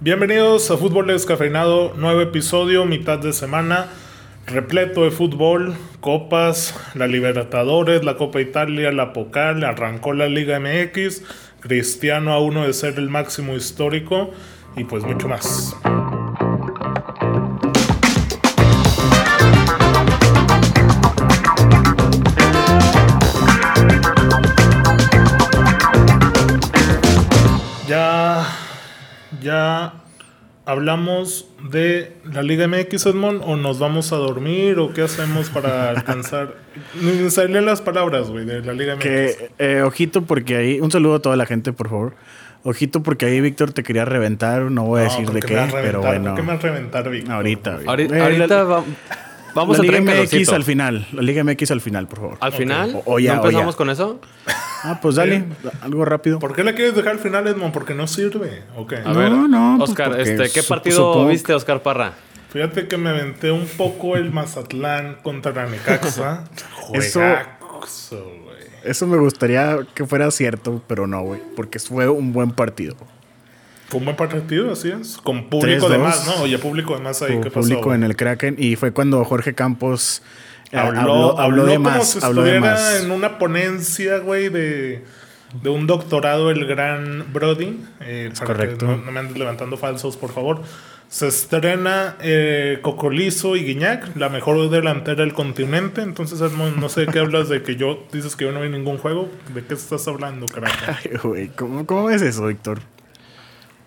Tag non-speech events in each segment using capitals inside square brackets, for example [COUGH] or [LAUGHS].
Bienvenidos a Fútbol Descafeinado, nuevo episodio, mitad de semana, repleto de fútbol, copas, la Libertadores, la Copa Italia, la Pocal, arrancó la Liga MX, Cristiano a uno de ser el máximo histórico y pues mucho más. Hablamos de la Liga MX, Edmond, o nos vamos a dormir, o qué hacemos para [LAUGHS] alcanzar. Ni salían las palabras, güey, de la Liga MX. Que, eh, ojito, porque ahí. Un saludo a toda la gente, por favor. Ojito, porque ahí Víctor te quería reventar. No voy a No, decir ¿por de qué me pero reventar? bueno. ¿Por qué me vas a reventar, Vic? Ahorita. güey. Ahorita, Eh, ahorita la, va- vamos la a Liga traer MX al final. La Liga MX al final, por favor. Al final, O- o ya, ¿no o empezamos ya. con eso? Ah, pues dale. Algo rápido. ¿Por qué la quieres dejar al final, Edmond? Porque no sirve. Ok. A No, ver, no, pues Oscar, porque este, ¿qué partido supongo- viste, Oscar Parra? Fíjate que me aventé un poco el Mazatlán contra la Necaxa. [LAUGHS] Eso-. Eso me gustaría que fuera cierto, pero no, güey. Porque fue un buen partido. Fue un buen partido, así es. Con público de 3-2. más, ¿no? Oye, público de más ahí, Hubo ¿qué pasó? público en el Kraken. Y fue cuando Jorge Campos eh, Habló, habló, de como más. si habló de más. en una ponencia, güey, de, de un doctorado, el gran Brody. Eh, correcto. no, no me andes levantando falsos, por favor. Se estrena eh, Cocolizo y Guiñac, la mejor delantera del continente. Entonces, Edmond, no sé de qué hablas de que yo dices que yo no vi ningún juego. ¿De qué estás hablando, carajo? [LAUGHS] Ay, güey, ¿cómo, ¿Cómo ves eso, Víctor?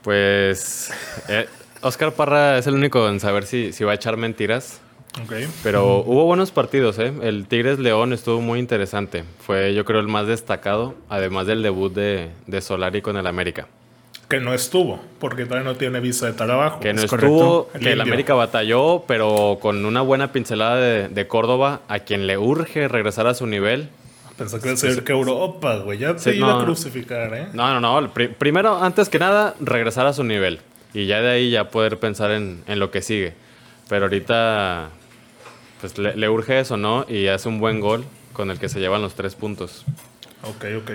Pues eh, Oscar Parra es el único en saber si, si va a echar mentiras. Ok. Pero hubo buenos partidos, ¿eh? El Tigres León estuvo muy interesante. Fue, yo creo, el más destacado, además del debut de, de Solari con el América. Que no estuvo, porque todavía no tiene visa de trabajo. Que no Es estuvo, correcto. Que el. América batalló, pero con una buena pincelada de, de Córdoba, a quien le urge regresar a su nivel. Pensé que iba a ser que Europa, güey. Ya Sí, iba a no. crucificar, ¿eh? No, no, no. primero, antes que nada, regresar a su nivel. Y ya de ahí ya poder pensar en, en lo que sigue. Pero ahorita, pues le, le urge eso, ¿no? Y hace un buen gol con el que se llevan los tres puntos. Ok, ok.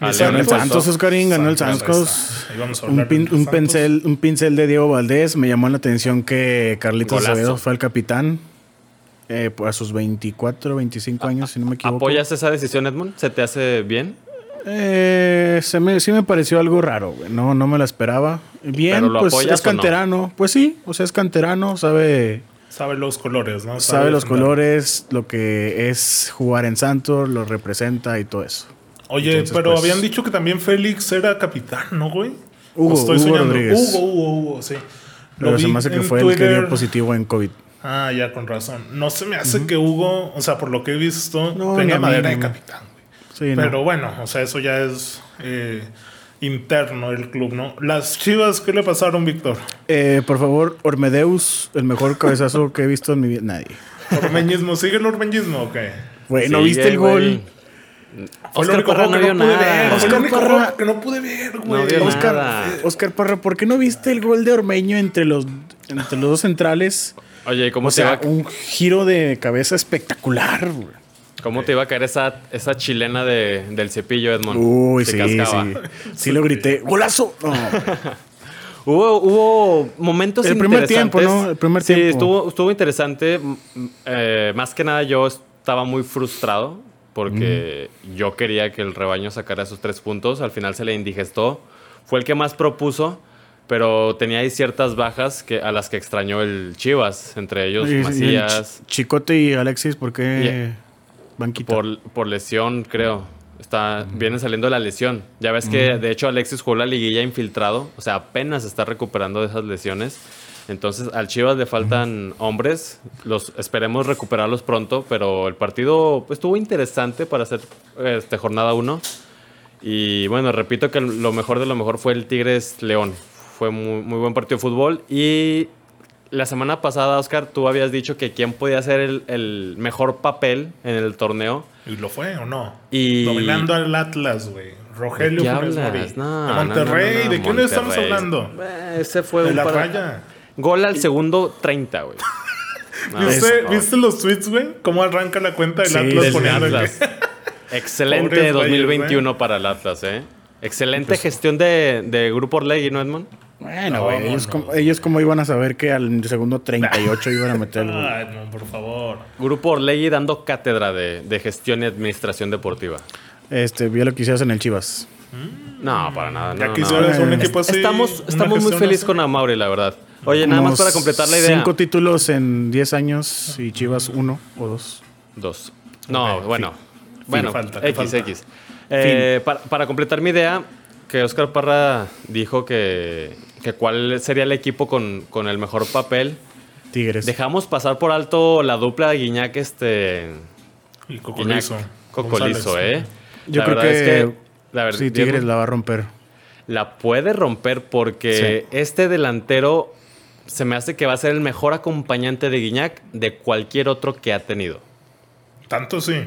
Ganó el Santos. Santos, Oscarín, ganó el Santos, Un, hablar pin- un pincel, un pincel de Diego Valdés. Me llamó la atención que Carlitos. Acevedo fue el capitán eh, pues, a sus 24, 25 años, si no me equivoco. ¿Apoyas esa decisión, Edmund? ¿Se te hace bien? Eh, se me, sí me pareció algo raro, güey. No, no me la esperaba. Bien, ¿Pero lo pues es no? canterano. Pues sí, o sea, es canterano, sabe, Sabe los colores, ¿no? sabe los colores, lo que es jugar en Santos, lo representa y todo eso. Oye, Entonces, pero pues- habían dicho que también Félix era capitán, ¿no, güey? Hugo, ¿O estoy Hugo soñando? Rodríguez. Hugo, Hugo, Hugo, sí. Lo Pero se vi me hace que fue el que dio positivo en COVID. Ah, ya, con razón. No se me hace que Hugo, o sea, por lo que he visto, No, tenga madera de capitán, güey. Sí, no. Pero bueno, o sea, eso ya es eh, interno del club, ¿no? Las chivas, ¿qué le pasaron, Víctor? Eh, por favor, Ormedeus, el mejor cabezazo que he visto en mi vida. Nadie. ¿Ormeñismo? ¿Sigue el ormeñismo o qué? Güey, ¿no Sigue, viste el güey. gol? Fue Oscar Parra no que vio no pude nada. Oscar Parra- que no pude ver, güey. Oscar, Oscar Parra, ¿por qué no viste el gol de Ormeño entre los, entre los dos centrales? Oye, ¿y cómo, O te, sea, iba, un giro de cabeza espectacular, güey. cómo te iba a caer esa, esa chilena de- del cepillo, Edmond? Uy, Se sí, cascaba. sí. Sí lo grité. ¡Golazo! No. [LAUGHS] Hubo, hubo momentos El primer tiempo, ¿no? El primer sí, tiempo. estuvo, estuvo interesante. Eh, más que nada yo estaba muy frustrado porque yo quería que el rebaño sacara esos tres puntos. Al final se le indigestó. Fue el que más propuso, pero tenía ahí ciertas bajas que, a las que extrañó el Chivas, entre ellos Y- y el Macías, Ch- Chicote y Alexis, ¿por qué banquita? por, por lesión, creo. Está, Viene saliendo de la lesión. Ya ves que, de hecho, Alexis jugó la liguilla infiltrado. O sea, apenas está recuperando de esas lesiones. Entonces, al Chivas le faltan hombres. Los esperemos recuperarlos pronto. Pero el partido pues, estuvo interesante para hacer este, jornada 1. Y bueno, repito que lo mejor de lo mejor fue el Tigres León. Fue muy, muy buen partido de fútbol. Y la semana pasada, Oscar, tú habías dicho que quién podía hacer el, el mejor papel en el torneo. ¿Y lo fue o no? Y- Dominando al Atlas, güey. Rogelio ¿Qué Funes hablas? Mori. No, de no, Monterrey, no, no, no, ¿de quién estamos hablando? Eh, Ese fue De un la raya. Gol al segundo 30, güey. [LAUGHS] No, ¿Viste, no. ¿Viste los tweets, güey? ¿Cómo arranca la cuenta del Sí, Atlas poniendo Atlas. [LAUGHS] Excelente Pobres güeyes, 2021 para el Atlas, ¿eh? Excelente gestión de, de Grupo Orlegui, ¿no, Edmond? Bueno, güey, ellos, como, ellos como iban a saber que al segundo [LAUGHS] 38 iban a meter el gol. Ay, no, por favor. Grupo Orlegui dando cátedra de, de gestión y administración deportiva. Este, vio lo que hicieras en el Chivas. No, para nada. Ya no, quisieras no. un equipo así. estamos estamos muy felices con Amauri, la verdad. Oye, nada más para completar la idea. Cinco títulos en 10 años y Chivas uno o dos. Dos. No, bueno. Bueno, falta, ¿qué X, falta? X. Eh, para, para completar mi idea, que Oscar Parra dijo que, que cuál sería el equipo con, con el mejor papel. Tigres. Dejamos pasar por alto la dupla de Guiñac, este. Y Guiñac, Cocolizo. Cocolizo, González. ¿eh? Yo La creo que, es que, la verdad, sí, Diego, Tigres la va a romper. la puede romper porque este delantero se me hace que va a ser el mejor acompañante de Guiñac de cualquier otro que ha tenido. Tanto sí.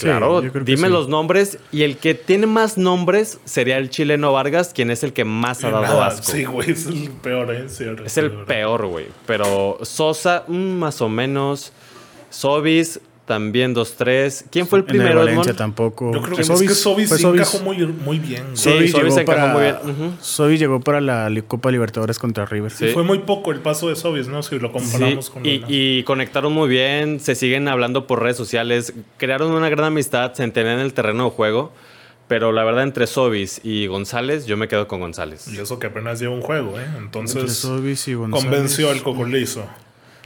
Claro, Sí, dime sí. los nombres y el que tiene más nombres sería el chileno Vargas, quien es el que más ha dado Nada, asco. Sí, güey, es el peor, ¿eh? Sí, Es el peor, güey. Pero Sosa, mm, más o menos. Sobis, también 2-3. ¿Quién fue el En el primero, Valencia Edmond? tampoco. Yo creo que Sobis- es que Sobis fue sí Sobis. encajó muy, muy bien. güey. Sí, Sobis Sobis llegó se encajó para- muy bien. Sobis llegó para la Copa Libertadores contra River. Sí. Y fue muy poco el paso de Sobis, ¿no? Si lo comparamos Sí, con y, y conectaron muy bien, se siguen hablando por redes sociales, crearon una gran amistad, se entendían en el terreno de juego, pero la verdad entre Sobis y González, yo me quedo con González. Y eso que apenas lleva un juego, ¿eh? Entre Entonces Sobis y González. convenció al Cocolizo.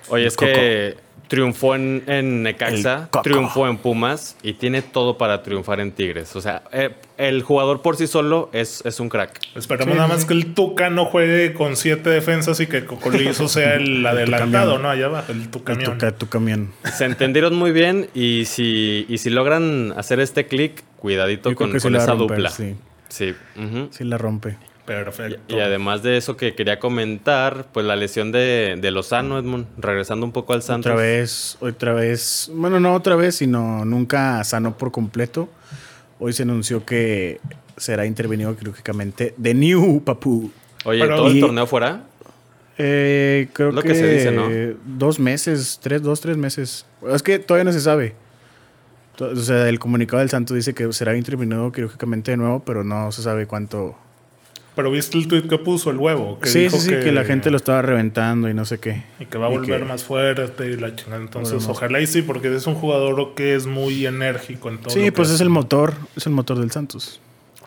Oye, es Coco. que triunfó en, en Necaxa, triunfó en Pumas y tiene todo para triunfar en Tigres. O sea, eh, el jugador por sí solo es, es un crack. Esperemos nada más que el Tuca no juegue con siete defensas y que Cocolizo [LAUGHS] sea el adelantado. ¿no? Allá abajo, el tu Tu, camión. ca- tu camión. Se entendieron muy bien y si, y si logran hacer este clic, cuidadito Yo con, sí esa romper, dupla. Sí, Sí. ujú. sí la rompe. Perfecto. Y además de eso que quería comentar, pues la lesión de, de Lozano, Edmund, regresando un poco al Santos. Otra vez, otra vez. Bueno, no otra vez, sino nunca sanó por completo. Hoy se anunció que será intervenido quirúrgicamente de New Papu. Oye, Pero- ¿todo el torneo fuera? Eh, creo Lo que, que se dice, ¿no? dos meses, tres, dos, tres meses. Es que todavía no se sabe. O sea, el comunicado del Santos dice que será intervenido quirúrgicamente de nuevo, pero no se sabe cuánto. Pero viste el tweet que puso el huevo. Que sí, dijo sí, sí, que, la gente lo estaba reventando y no sé qué. Y que va a volver que- más fuerte y la chingada. Entonces, ojalá y sí, porque es un jugador que es muy enérgico en todo. Sí, pues es el motor, es el motor del Santos.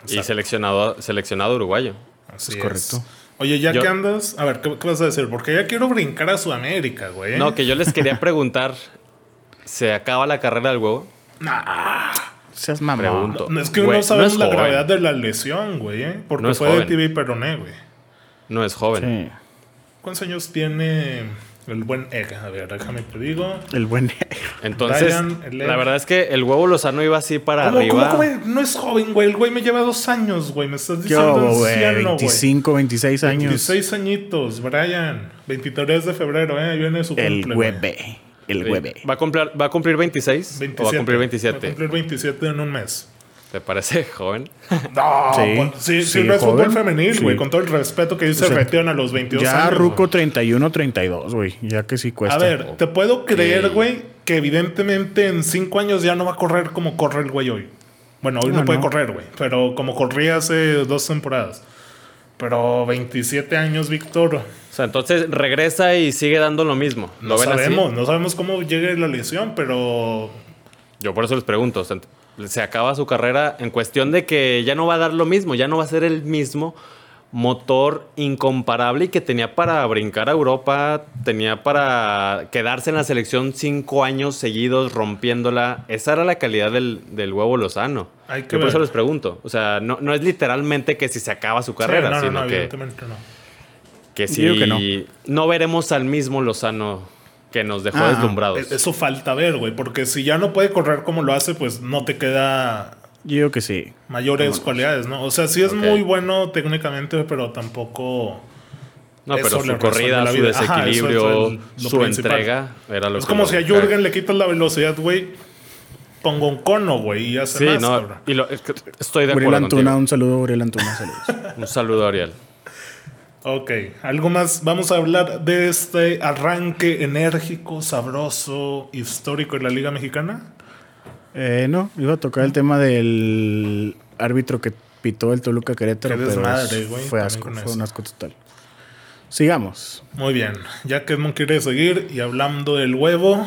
Y seleccionado, seleccionado uruguayo. Así es es correcto. Oye, ya Yo- que andas, a ver, ¿qué, qué vas a decir? Porque ya quiero brincar a Sudamérica, güey. No, que yo les quería preguntar, ¿se acaba la carrera del huevo? Seas mamón. Pregunto. No, es que Güey, no sabemos es la joven. gravedad de la lesión, güey, ¿eh? Porque No es fue joven. de TV y peroné, güey. No es joven. Sí, ¿Cuántos años tiene el buen Egg? A ver, déjame te digo. el buen. Entonces, Brian, el- la verdad es que el huevo Lozano iba así para ¿Cómo, arriba. cómo, güey? No es joven, güey. El güey me lleva dos años, güey. Me estás ¿Qué diciendo hubo, güey? anciano, güey. 25, 26 años. 26 añitos, Brian. 23 de febrero, ¿eh? Ahí viene su El cumple, güey. El hueve. ¿Va a, cumplir, ¿Va a cumplir 26? 27. ¿O va a cumplir Va 27? a cumplir 27 en un mes. ¿Te parece joven? No, Sí, pues, sí, sí, sí, no es joven. fútbol femenil, Sí. güey. Con todo el respeto que dice O sea, retiran a los 22 Ya años. Ruco güey. 31, 32, güey. Ya que sí cuesta. A ver, te puedo creer, güey, que evidentemente en 5 años ya no va a correr como corre el güey hoy. Bueno, hoy no, No, puede no. correr, güey. Pero como corría hace dos temporadas. Pero 27 años, Víctor. O sea, entonces regresa y sigue dando lo mismo. ¿Lo No así? sabemos, no sabemos cómo llegue la lesión, pero Yo por eso les pregunto. o sea, se acaba su carrera en cuestión de que ya no va a dar lo mismo, ya no va a ser el mismo motor incomparable y que tenía para brincar a Europa, tenía para quedarse en la selección cinco años seguidos rompiéndola. Esa era la calidad del, del huevo Lozano. Hay que Yo por eso les pregunto. O sea, no, no es literalmente que si se acaba su carrera, Sí, no, no, sino no, que, evidentemente no. que si digo que no. no. veremos al mismo Lozano que nos dejó Ah, deslumbrados. E- Eso falta ver, güey, porque si ya no puede correr como lo hace, pues no te queda Yo digo que sí. mayores cualidades, ¿no? O sea, sí es muy bueno técnicamente, pero tampoco... No, pero su corrida, su vida. Ajá, eso desequilibrio, el- su principal. entrega, era lo Es que como lo- si a Jürgen le quitas la velocidad, güey, pongo un cono, güey, y hace Sí, más, no, y lo- es que estoy de Uriel acuerdo Antuna, un saludo, Uriel Antuna, saludos. [LAUGHS] Un saludo, Ariel. Ok, algo más. Vamos a hablar de este arranque enérgico, sabroso, histórico en la Liga Mexicana. Eh, no, iba a tocar el tema del árbitro que pitó el Toluca Querétaro, Qué pero desmadre, es- güey, fue asco, fue un asco total. Sigamos. Muy bien, ya que no quiere seguir y hablando del huevo,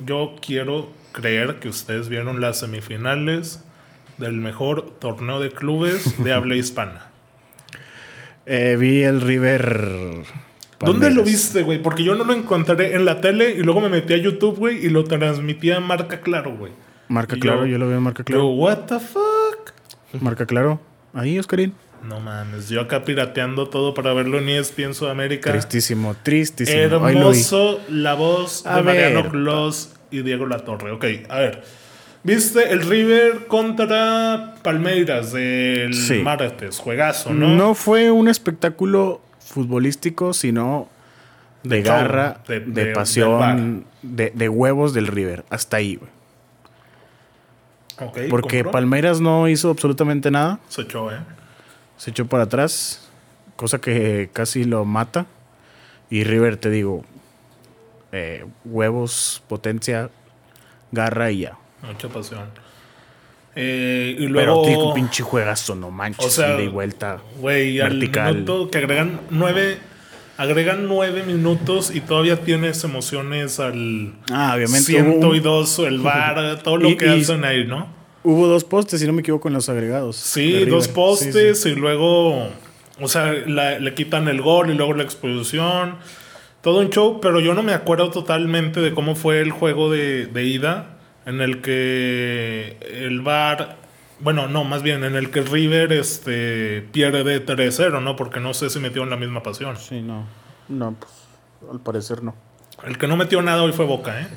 yo quiero creer que ustedes vieron las semifinales del mejor torneo de clubes de [LAUGHS] habla hispana. Eh, vi el River. ¿Dónde lo viste, güey? Porque yo no lo encontré en la tele y luego me metí a YouTube, güey, y lo transmitía en marca claro, güey. Marca Y claro, yo- yo lo veo en marca Yo, claro. what the fuck? Marca claro. Ahí, Oscarín. No mames, yo acá pirateando todo para verlo en ESPN Sudamérica. Tristísimo, tristísimo. Hermoso la voz A de Mariano. Clos y Diego Latorre. Ok, a ver. ¿Viste el River contra Palmeiras del Sí. martes? Juegazo, ¿no? No fue un espectáculo futbolístico, sino de, garra, de- de, pasión, de, de huevos del River. Hasta ahí, güey. Porque compró. Palmeiras no hizo absolutamente nada. Se echó, ¿eh? Se echó para atrás, cosa que casi lo mata. Y River, te digo, eh, huevos, potencia, garra y ya. Mucha pasión. Eh, y Pero luego, tío, pinche juegazo, no manches, O sea, ida y vuelta. güey, al vertical. minuto que agregan nueve, agregan nueve minutos y todavía tienes emociones al Ah, obviamente. ciento hubo, y dos, el bar, [LAUGHS] todo lo Y- que y- hacen ahí, ¿no? hubo dos postes, si no me equivoco, en los agregados. Sí, dos postes sí. y luego, o sea, la- le quitan el gol y luego la expulsión. Todo un show, pero yo no me acuerdo totalmente de cómo fue el juego de, de ida, en el que el VAR, bueno, no, más bien en el que River este, pierde 3-0, ¿no? Porque no sé si metió en la misma pasión. Sí, no. No, pues al parecer no. El que no metió nada hoy fue Boca, ¿eh?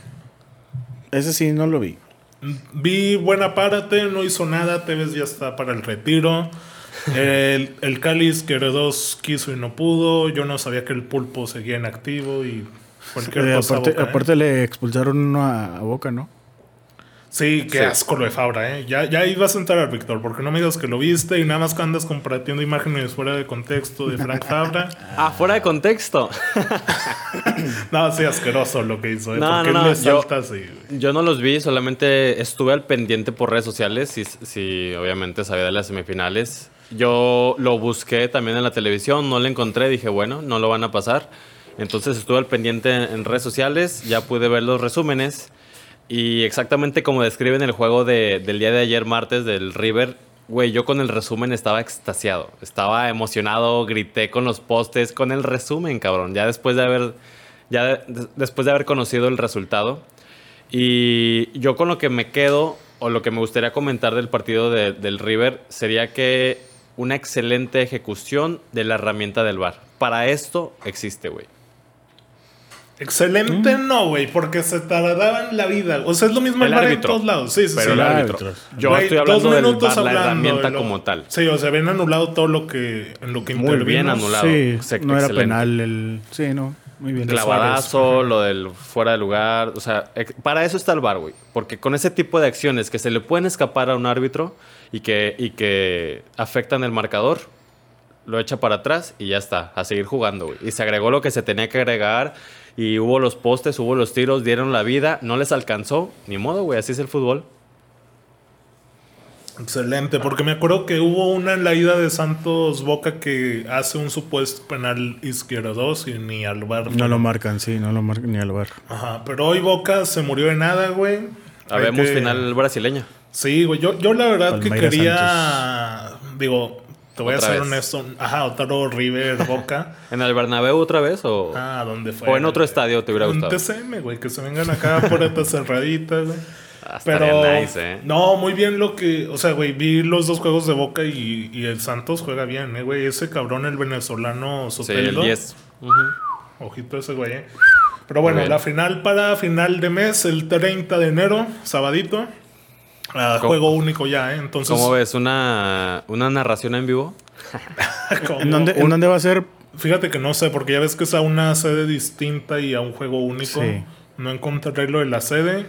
Ese sí no lo vi. Vi buena parte, no hizo nada, Tevez ya está para el retiro. [LAUGHS] El, el Cáliz que dos quiso y no pudo. Yo no sabía que el pulpo seguía en activo y cualquier Eh, cosa. aparte, Boca, ¿eh? le expulsaron uno a, a Boca, ¿no? Sí, qué Sí. asco lo de Fabra, ¿eh? Ya, ya ibas a entrar, Víctor, porque no me digas que lo viste y nada más que andas compartiendo imágenes fuera de contexto de Frank Fabra. [LAUGHS] Ah, fuera de contexto. [LAUGHS] no, sí, asqueroso lo que hizo, ¿eh? No, no, no, le yo-. Yo no los vi, solamente estuve al pendiente por redes sociales y, si obviamente sabía de las semifinales. Yo lo busqué también en la televisión, no lo encontré, dije, bueno, no lo van a pasar. Entonces estuve al pendiente en, en redes sociales, ya pude ver los resúmenes y exactamente como describen el juego de- del día de ayer martes del River, güey, yo con el resumen estaba extasiado, estaba emocionado, grité con los postes, con el resumen, cabrón, ya después de haber, ya de- después de haber conocido el resultado. Y yo con lo que me quedo, o lo que me gustaría comentar del partido de- del River, sería que una excelente ejecución de la herramienta del VAR. Para esto existe, güey. Excelente, no, güey, porque se tardaban la vida. O sea, es lo mismo el, El VAR en árbitro. todos lados. Sí, sí, Pero sí. el árbitro. Yo estoy hablando del la herramienta lo- como tal. Sí, o sea, habían anulado todo lo que en lo que Muy bien anulado. Sí, Se- no era excelente. penal el... Sí, no. Muy bien. Clavadazo, lo del fuera de lugar. O sea, para eso está el VAR, güey. Porque con ese tipo de acciones que se le pueden escapar a un árbitro y que, y que afectan el marcador, lo echa para atrás y ya está, a seguir jugando, güey. Y se agregó lo que se tenía que agregar. Y hubo los postes, hubo los tiros, dieron la vida, no les alcanzó. Ni modo, güey, así es el fútbol. Excelente, porque me acuerdo que hubo una en la ida de Santos Boca que hace un supuesto penal izquierdo y ni al bar. No lo marcan, sí, no lo marcan ni al bar. Ajá, pero hoy Boca se murió de nada, güey. Habemos que- final brasileña. Sí, güey, yo, yo la verdad que quería. Digo, te voy Otra a ser honesto. Ajá, otro River Boca. [LAUGHS] ¿En el Bernabéu otra vez o, ah, ¿dónde fue? o en otro estadio te hubiera En gustado? TCM, güey, que se vengan acá por estas cerraditas, güey. Ah, Pero nice, ¿eh? no, muy bien lo que, o sea, güey, vi los dos juegos de Boca y, y el Santos juega bien, eh, güey, ese cabrón el venezolano Sí, el Soteldo. 10. Ujú. Ojito ese güey, eh. Pero bueno, la final para final de mes, el 30 de enero, sabadito. Ah, ¿Cómo- juego único ya, eh. Entonces, ¿Cómo ves? ¿Una, ¿Una narración en vivo? [LAUGHS] ¿En dónde, un- ¿En dónde va a ser? Fíjate que no sé, porque ya ves que es a una sede distinta y a un juego único. Sí. No encontré lo de la sede.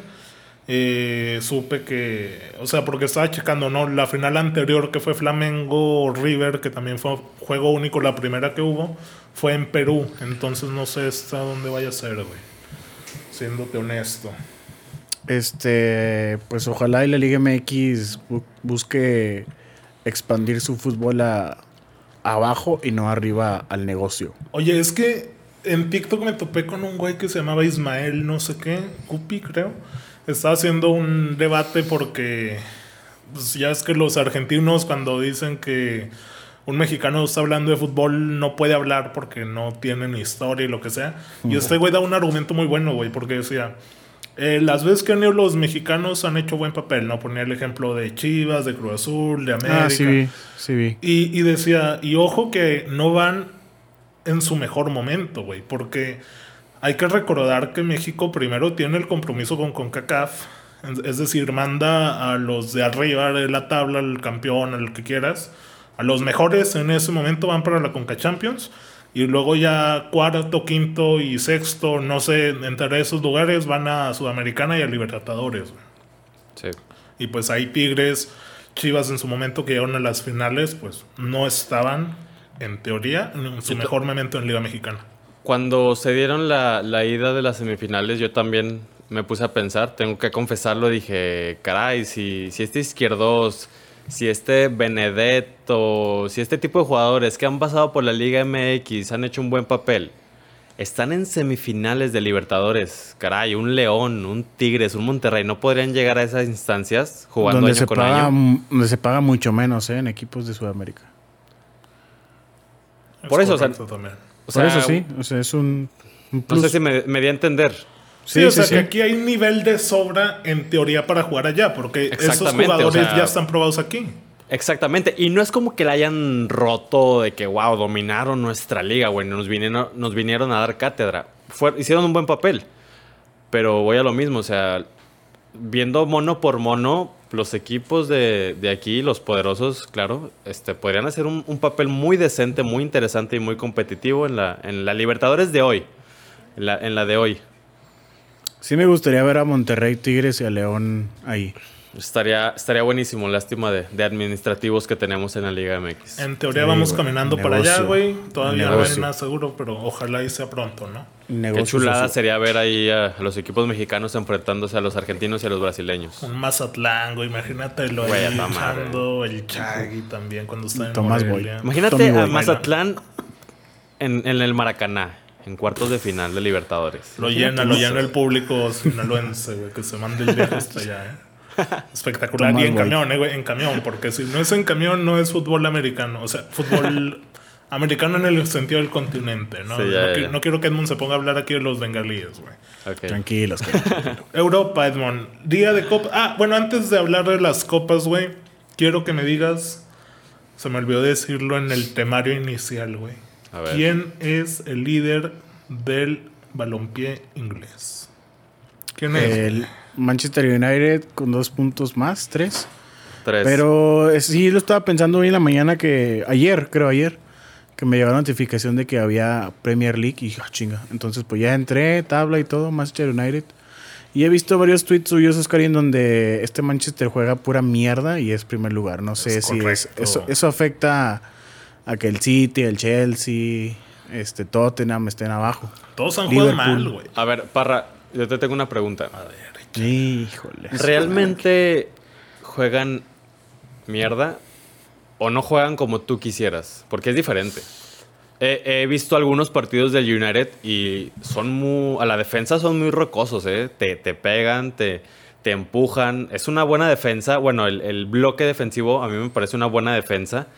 Eh, supe que, o sea, porque estaba checando, ¿no? La final anterior que fue Flamengo River, que también fue juego único, la primera que hubo, fue en Perú. Entonces no sé hasta dónde vaya a ser, güey. Siéndote honesto. Este, pues ojalá y la Liga MX bu- busque expandir su fútbol a, abajo y no arriba al negocio. Oye, es que en TikTok me topé con un güey que se llamaba Ismael, no sé qué, Cupi, creo. Estaba haciendo un debate porque pues, ya es que los argentinos cuando dicen que un mexicano está hablando de fútbol no puede hablar porque no tienen historia y lo que sea. Y este güey da un argumento muy bueno, güey, porque decía, eh, las veces que han ido los mexicanos han hecho buen papel, ¿no? Ponía el ejemplo de Chivas, de Cruz Azul, de América. Ah, sí vi, sí vi. Y, y decía, y ojo que no van en su mejor momento, güey, porque hay que recordar que México primero tiene el compromiso con CONCACAF, es decir, manda a los de arriba de la tabla, al campeón, al que quieras, a los mejores en ese momento van para la Conca Champions. Y luego ya cuarto, quinto y sexto, no sé, entre esos lugares van a Sudamericana y a Libertadores. Sí. Y pues ahí Tigres, Chivas en su momento que llegaron a las finales, pues no estaban, en teoría, en su mejor momento en Liga Mexicana. Cuando se dieron la, la ida de las semifinales, yo también me puse a pensar, tengo que confesarlo, dije, caray, si, si este izquierdos, si este Benedetto, si este tipo de jugadores que han pasado por la Liga MX han hecho un buen papel, están en semifinales de Libertadores, caray, un León, un Tigres, un Monterrey, no podrían llegar a esas instancias jugando donde año se, con paga, año. donde se paga mucho menos ¿eh? en equipos de Sudamérica. Por Es eso, o sea, correcto también. O Por eso sí, o sea, es un, un No sé si me, me di a entender. Sí, Sí, o sí, sea sí. que aquí hay un nivel de sobra en teoría para jugar allá, porque esos jugadores o sea- ya están probados aquí. Exactamente. Y no es como que la hayan roto de que, wow, dominaron nuestra liga, güey. Nos vinieron, nos vinieron a dar cátedra. Fue- hicieron un buen papel. Pero voy a lo mismo, o sea, viendo mono por mono, los equipos de, de aquí, los poderosos, claro, este, podrían hacer un, un papel muy decente, muy interesante y muy competitivo en la, en la Libertadores de hoy. En la, en la de hoy. Sí me gustaría ver a Monterrey, Tigres y a León ahí. Estaría, estaría buenísimo, lástima de, de administrativos que tenemos en la Liga MX. En teoría Sí, vamos güey. caminando para allá, Negocio. güey. Todavía no hay Negocio. nada seguro, pero ojalá y sea pronto, ¿no? Qué Negocios chulada sería ver ahí a los equipos mexicanos enfrentándose a los argentinos y a los brasileños. Un Mazatlán, güey. Imagínate lo ahí echando el Chagui también cuando está en Tomás Morelia. Boy. Imagínate Tommy a Boy. Mazatlán en, en el Maracaná, en cuartos de final de Libertadores. Lo llena, lo llena el público sinaloense, güey. Que se mande el viaje hasta allá, ¿eh? [LAUGHS] Espectacular. Tomás y en Boy. camión, eh, güey. En camión. Porque si no es en camión, no es fútbol americano. O sea, fútbol [LAUGHS] americano en el sentido del continente, ¿no? Sí, ya, no, ya, no quiero que Edmund se ponga a hablar aquí de los bengalíes, güey. Ok. Tranquilos. [LAUGHS] tranquilos. Europa, Edmond. Día de copa. Ah, bueno, antes de hablar de las copas, güey, quiero que me digas. Se me olvidó decirlo en el temario inicial, güey. A ver. ¿Quién es el líder del balompié inglés? ¿Quién es? El Manchester United con dos puntos más, tres. Tres. Pero eh, sí lo estaba pensando hoy en la mañana que ayer, creo ayer, que me llegó la notificación de que había Premier League y "Ah, chinga. Entonces pues ya entré, tabla y todo, Manchester United. Y he visto varios tweets suyos, Oscar, en donde este Manchester juega pura mierda y es primer lugar. No sé Es si es- eso, eso afecta a que el City, el Chelsea, este Tottenham estén abajo. Todos han jugado mal, güey. A ver, Parra, yo te tengo una pregunta. Híjole. ¿Realmente juegan mierda o no juegan como tú quisieras? Porque es diferente. He, he visto algunos partidos del United y son muy. A la defensa son muy rocosos, ¿eh? Te, te pegan, te, te empujan. Es una buena defensa. Bueno, el, el bloque defensivo a mí me parece una buena defensa.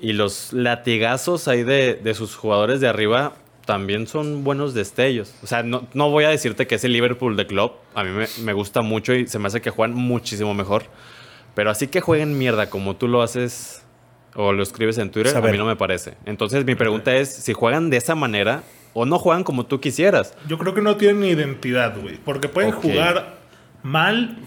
Y los latigazos ahí de, de sus jugadores de arriba también son buenos destellos. O sea, no, no voy a decirte que es el Liverpool de club. A mí me, me gusta mucho y se me hace que juegan muchísimo mejor. Pero así que jueguen mierda como tú lo haces o lo escribes en Twitter, Saber. a mí no me parece. Entonces mi pregunta es si juegan de esa manera o no juegan como tú quisieras. Yo creo que no tienen identidad, güey. Porque pueden jugar mal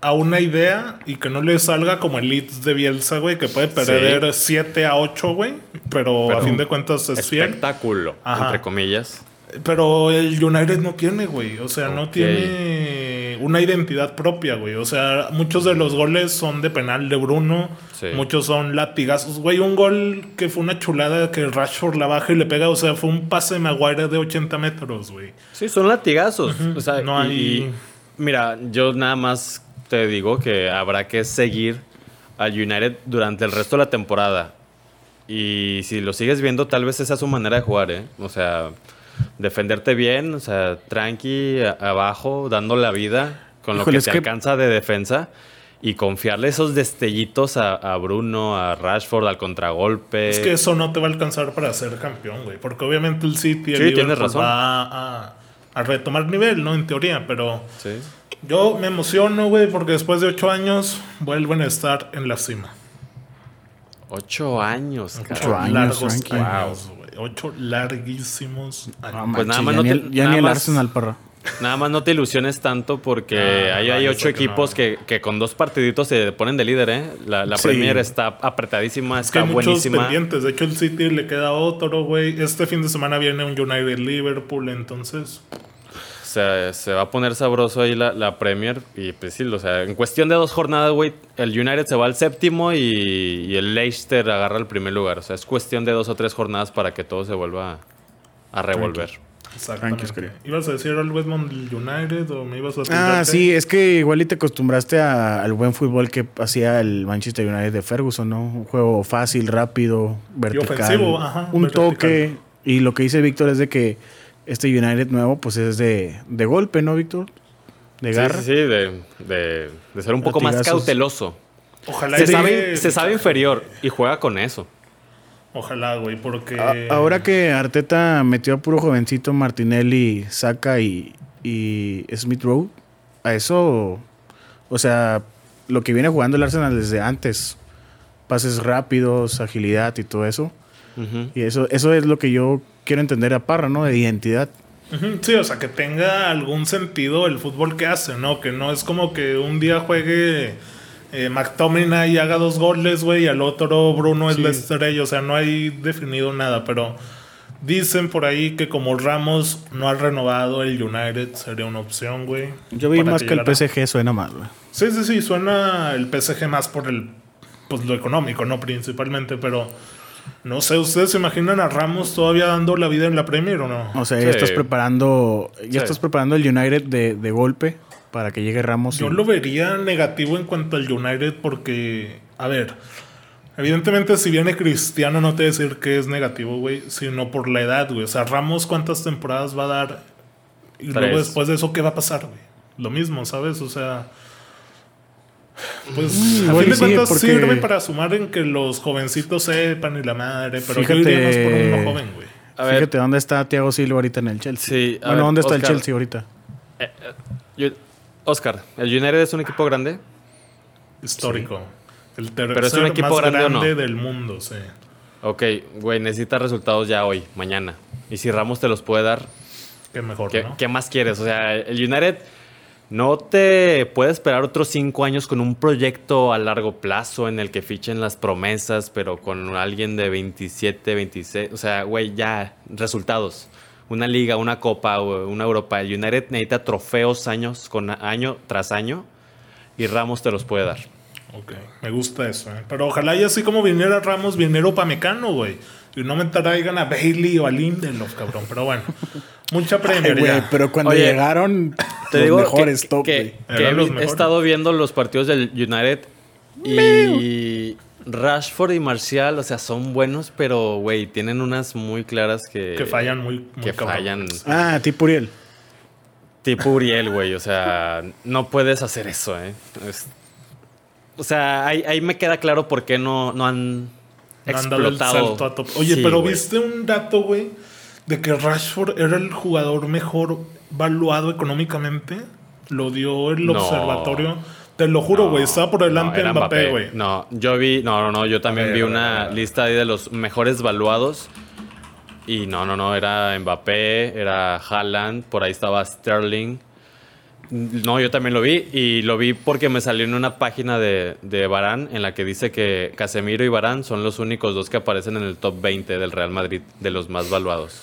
a una idea y que no les salga como el Leeds de Bielsa, güey, que puede perder 7 a 8, güey. Pero, Pero a fin de cuentas es fiel. Espectáculo, Ajá. entre comillas. Pero el United no tiene, güey. O sea, no tiene una identidad propia, güey. O sea, muchos de los goles son de penal de Bruno. Sí. Muchos son latigazos. Güey, un gol que fue una chulada que Rashford la baja y le pega. O sea, fue un pase de Maguire de 80 metros, güey. Sí, son latigazos. O sea, No y- hay- y, mira, yo nada más te digo que habrá que seguir al United durante el resto de la temporada. Y si lo sigues viendo, tal vez esa es su manera de jugar, ¿eh? O sea, defenderte bien, o sea, tranqui, abajo, dando la vida con lo que te que- alcanza de defensa. Y confiarle esos destellitos a, a Bruno, a Rashford, al contragolpe. Es que eso no te va a alcanzar para ser campeón, güey. Porque obviamente el City, el Sí, tienes Liverpool razón. va a, a retomar nivel, ¿no? En teoría, pero Sí. Yo me emociono, güey, porque después de ocho años vuelven a estar en la cima. Ocho años, Ocho años, largos Frankie. años, güey. Ocho larguísimos años. Pues nada más ya no ni te- el, ya nada ni el más- Arsenal, parra. Nada más no te ilusiones tanto porque Ah, ahí hay yo ocho sé que equipos no. que, que con dos partiditos se ponen de líder, ¿eh? La, la Sí. Premier está apretadísima, Es que está hay muchos buenísima. pendientes. De hecho, el City le queda otro, güey. Este fin de semana viene un United Liverpool, entonces. Se, se va a poner sabroso ahí la, la Premier. Y pues sí, o sea, en cuestión de dos jornadas, güey, el United se va al séptimo y, y el Leicester agarra el primer lugar. O sea, es cuestión de dos o tres jornadas para que todo se vuelva a, a revolver. Exactamente. Tranquis, creo. ¿Ibas a decir al Westmond United o me ibas a Ah, sí, es que igual y te acostumbraste a- al buen fútbol que hacía el Manchester United de Ferguson, ¿no? Un juego fácil, rápido, vertical. ofensivo, ajá, un vertical. toque. Y lo que dice Víctor es de que este United nuevo, pues es de, de golpe, ¿no, Víctor? De garra. sí, sí, de, de- de ser un poco más cauteloso. Ojalá Se y sabe, se sabe inferior y juega con eso. Ojalá, güey, porque. A- ahora que Arteta metió a puro jovencito Martinelli, Saka y, y Smith Rowe, a eso, o sea, lo que viene jugando el Arsenal desde antes, pases rápidos, agilidad y todo eso. Y eso, eso es lo que yo quiero entender a Parra, ¿no? De identidad. Sí, o sea, que tenga algún sentido el fútbol que hace, ¿no? Que no es como que un día juegue eh, McTominay y haga dos goles, güey, y al otro Bruno es la estrella. O sea, no hay definido nada, pero dicen por ahí que como Ramos no ha renovado el United, sería una opción, güey. Yo vi más que el. PSG suena más, güey. Sí, sí, sí, suena el PSG más por el pues lo económico, no principalmente, pero no sé, ¿ustedes se imaginan a Ramos todavía dando la vida en la Premier o no? O sea, Sí. ya estás preparando, ya Sí. estás preparando el United de, de golpe para que llegue Ramos. Yo y- lo vería negativo en cuanto al United porque, a ver, evidentemente si viene Cristiano no te voy a decir que es negativo, güey, sino por la edad, güey. O sea, Ramos cuántas temporadas va a dar y luego después de eso, ¿qué va a pasar, güey? Lo mismo, ¿sabes? O sea... Pues Mm, a fin de sí, cuentas porque- sirve para sumar en que los jovencitos sepan y la madre, pero Fíjate- yo iría más por uno joven, güey. A ver, Fíjate dónde está Thiago Silva ahorita en el Chelsea. Sí, a bueno, ver, ¿dónde está Oscar. el Chelsea ahorita? yo- Oscar, ¿el United es un equipo grande? Histórico. El tercer Pero es un equipo más grande no? del mundo, sí. Ok, güey, necesita resultados ya hoy, mañana. Y si Ramos te los puede dar, Qué mejor, ¿qué, ¿no? qué más quieres? O sea, el United no te puede esperar otros cinco años con un proyecto a largo plazo en el que fichen las promesas, pero con alguien de 27, 26. O sea, güey, ya, resultados. Una liga, una copa, una Europa. El United necesita trofeos años con año tras año y Ramos te los puede dar. Ok, me gusta eso, ¿eh? Pero ojalá y así como viniera Ramos, viniera Upamecano, güey. Y no me traigan a Bailey o a Lindelof, cabrón. Pero bueno, mucha Ay, Premier güey, pero cuando Oye, llegaron Te los digo mejores que, top, que- he, los vi- he mejores. estado viendo los partidos del United y Rashford y Marcial, o sea, son buenos, pero güey, tienen unas muy claras que Que fallan muy, muy que cabrón. fallan Ah, tipo Uriel. tipo Uriel, güey, o sea, no puedes hacer eso, eh. Es- o sea, ahí, ahí me queda claro por qué no, no han No han dado el explotado. Oye, Sí, pero viste un dato, güey, de que Rashford era el jugador mejor valuado económicamente. Lo dio el No. observatorio. Te lo juro, güey. Estaba por delante de Mbappé, güey. No, yo vi, no, no, no, yo también ver, vi una lista ahí de los mejores valuados. Y no, no, no, era Mbappé, era Haaland, por ahí estaba Sterling. No, yo también lo vi y lo vi porque me salió en una página de, de Barán en la que dice que Casemiro y Barán son los únicos dos que aparecen en el top 20 del Real Madrid de los más valuados.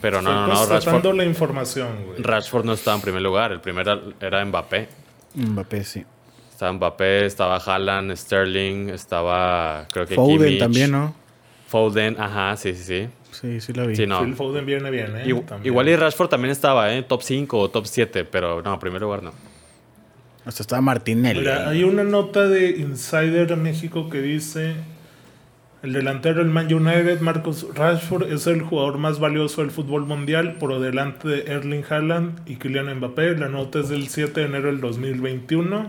Pero no, Estoy no, no, Rashford, la información, güey. Rashford no estaba en primer lugar, el primero era Mbappé. Mbappé, sí. Estaba Mbappé, estaba Haaland, Sterling, estaba creo que Foden Kimmich, también, ¿no? Foden, ajá, sí, sí, sí. Sí, sí la vi. Sí, no. Phil Foden viene bien, ¿eh? Igu- También. Igual y Rashford también estaba, ¿eh? Top 5 o top 7, pero no, primer lugar no. Hasta estaba Martinelli. Mira, hay una nota de Insider México que dice El delantero del Man United, Marcus Rashford, es el jugador más valioso del fútbol mundial por delante de Erling Haaland y Kylian Mbappé. La nota es del 7 de enero del 2021.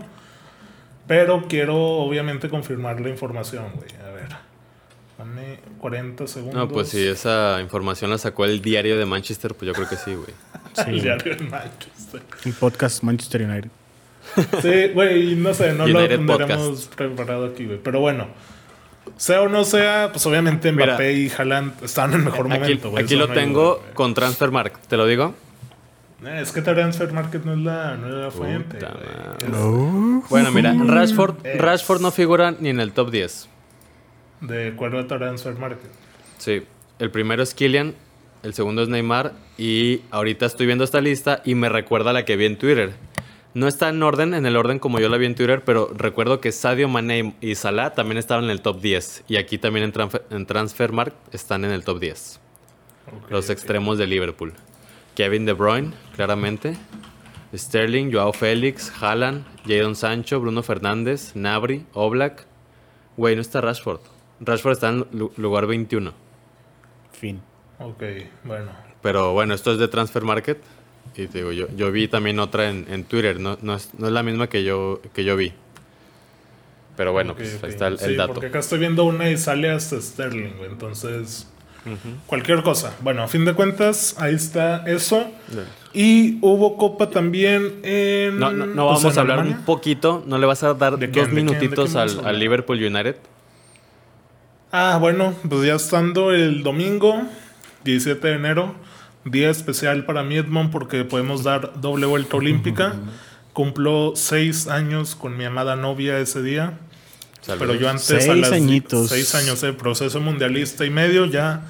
Pero quiero obviamente confirmar la información, güey. A ver. Dame 40 segundos. No, pues si esa información la sacó el diario de Manchester, pues yo creo que sí, güey. [LAUGHS] El diario de Manchester. El podcast Manchester United. Sí, güey, no sé, no United lo tendremos preparado aquí, güey. Pero bueno, sea o no sea, pues obviamente Mbappé y Haaland están en el mejor Aquí, momento, güey. aquí eso lo no hay tengo duda, güey. con Transfermarkt, ¿te lo digo? Eh, Es que Transfer Market no es la, no es la fuente. Oh. Bueno, mira, [LAUGHS] Rashford, Rashford no figura ni en el top 10. De acuerdo a Transfer Market. Sí, el primero es Kylian, el segundo es Neymar y ahorita estoy viendo esta lista y me recuerda a la que vi en Twitter. No está en orden, en el orden como yo la vi en Twitter, pero recuerdo que Sadio Mane y Salah también estaban en el top 10 y aquí también en, Transfer- en Transfermarkt están en el top 10. Ok, Los extremos de Liverpool. Kevin De Bruyne, claramente. Sterling, Joao Félix, Haaland, Jadon Sancho, Bruno Fernández, Nabri, Oblak. Güey, no está Rashford. Rashford está en lu- lugar 21. Fin. Ok, bueno. Pero bueno, esto es de Transfer Market. Y te digo, yo, yo vi también otra en, en Twitter. No, no, es, no es la misma que yo, que yo vi. Pero bueno, pues ahí está el, el Sí, dato. porque acá estoy viendo una y sale hasta Sterling, güey. Entonces, cualquier cosa. Bueno, a fin de cuentas, ahí está eso. Y hubo copa también en. No, no, no pues, vamos en a hablar Alemania. un poquito. ¿No le vas a dar ¿De dos quién? ¿De quién? ¿De minutitos quién al, al Liverpool United? Ah, bueno, pues ya estando el domingo, 17 de enero, día especial para mi Edmond porque podemos dar doble vuelta olímpica. Cumplo seis años con mi amada novia ese día. Saludos. Pero yo antes a Seis las añitos. seis años de proceso mundialista y medio, ya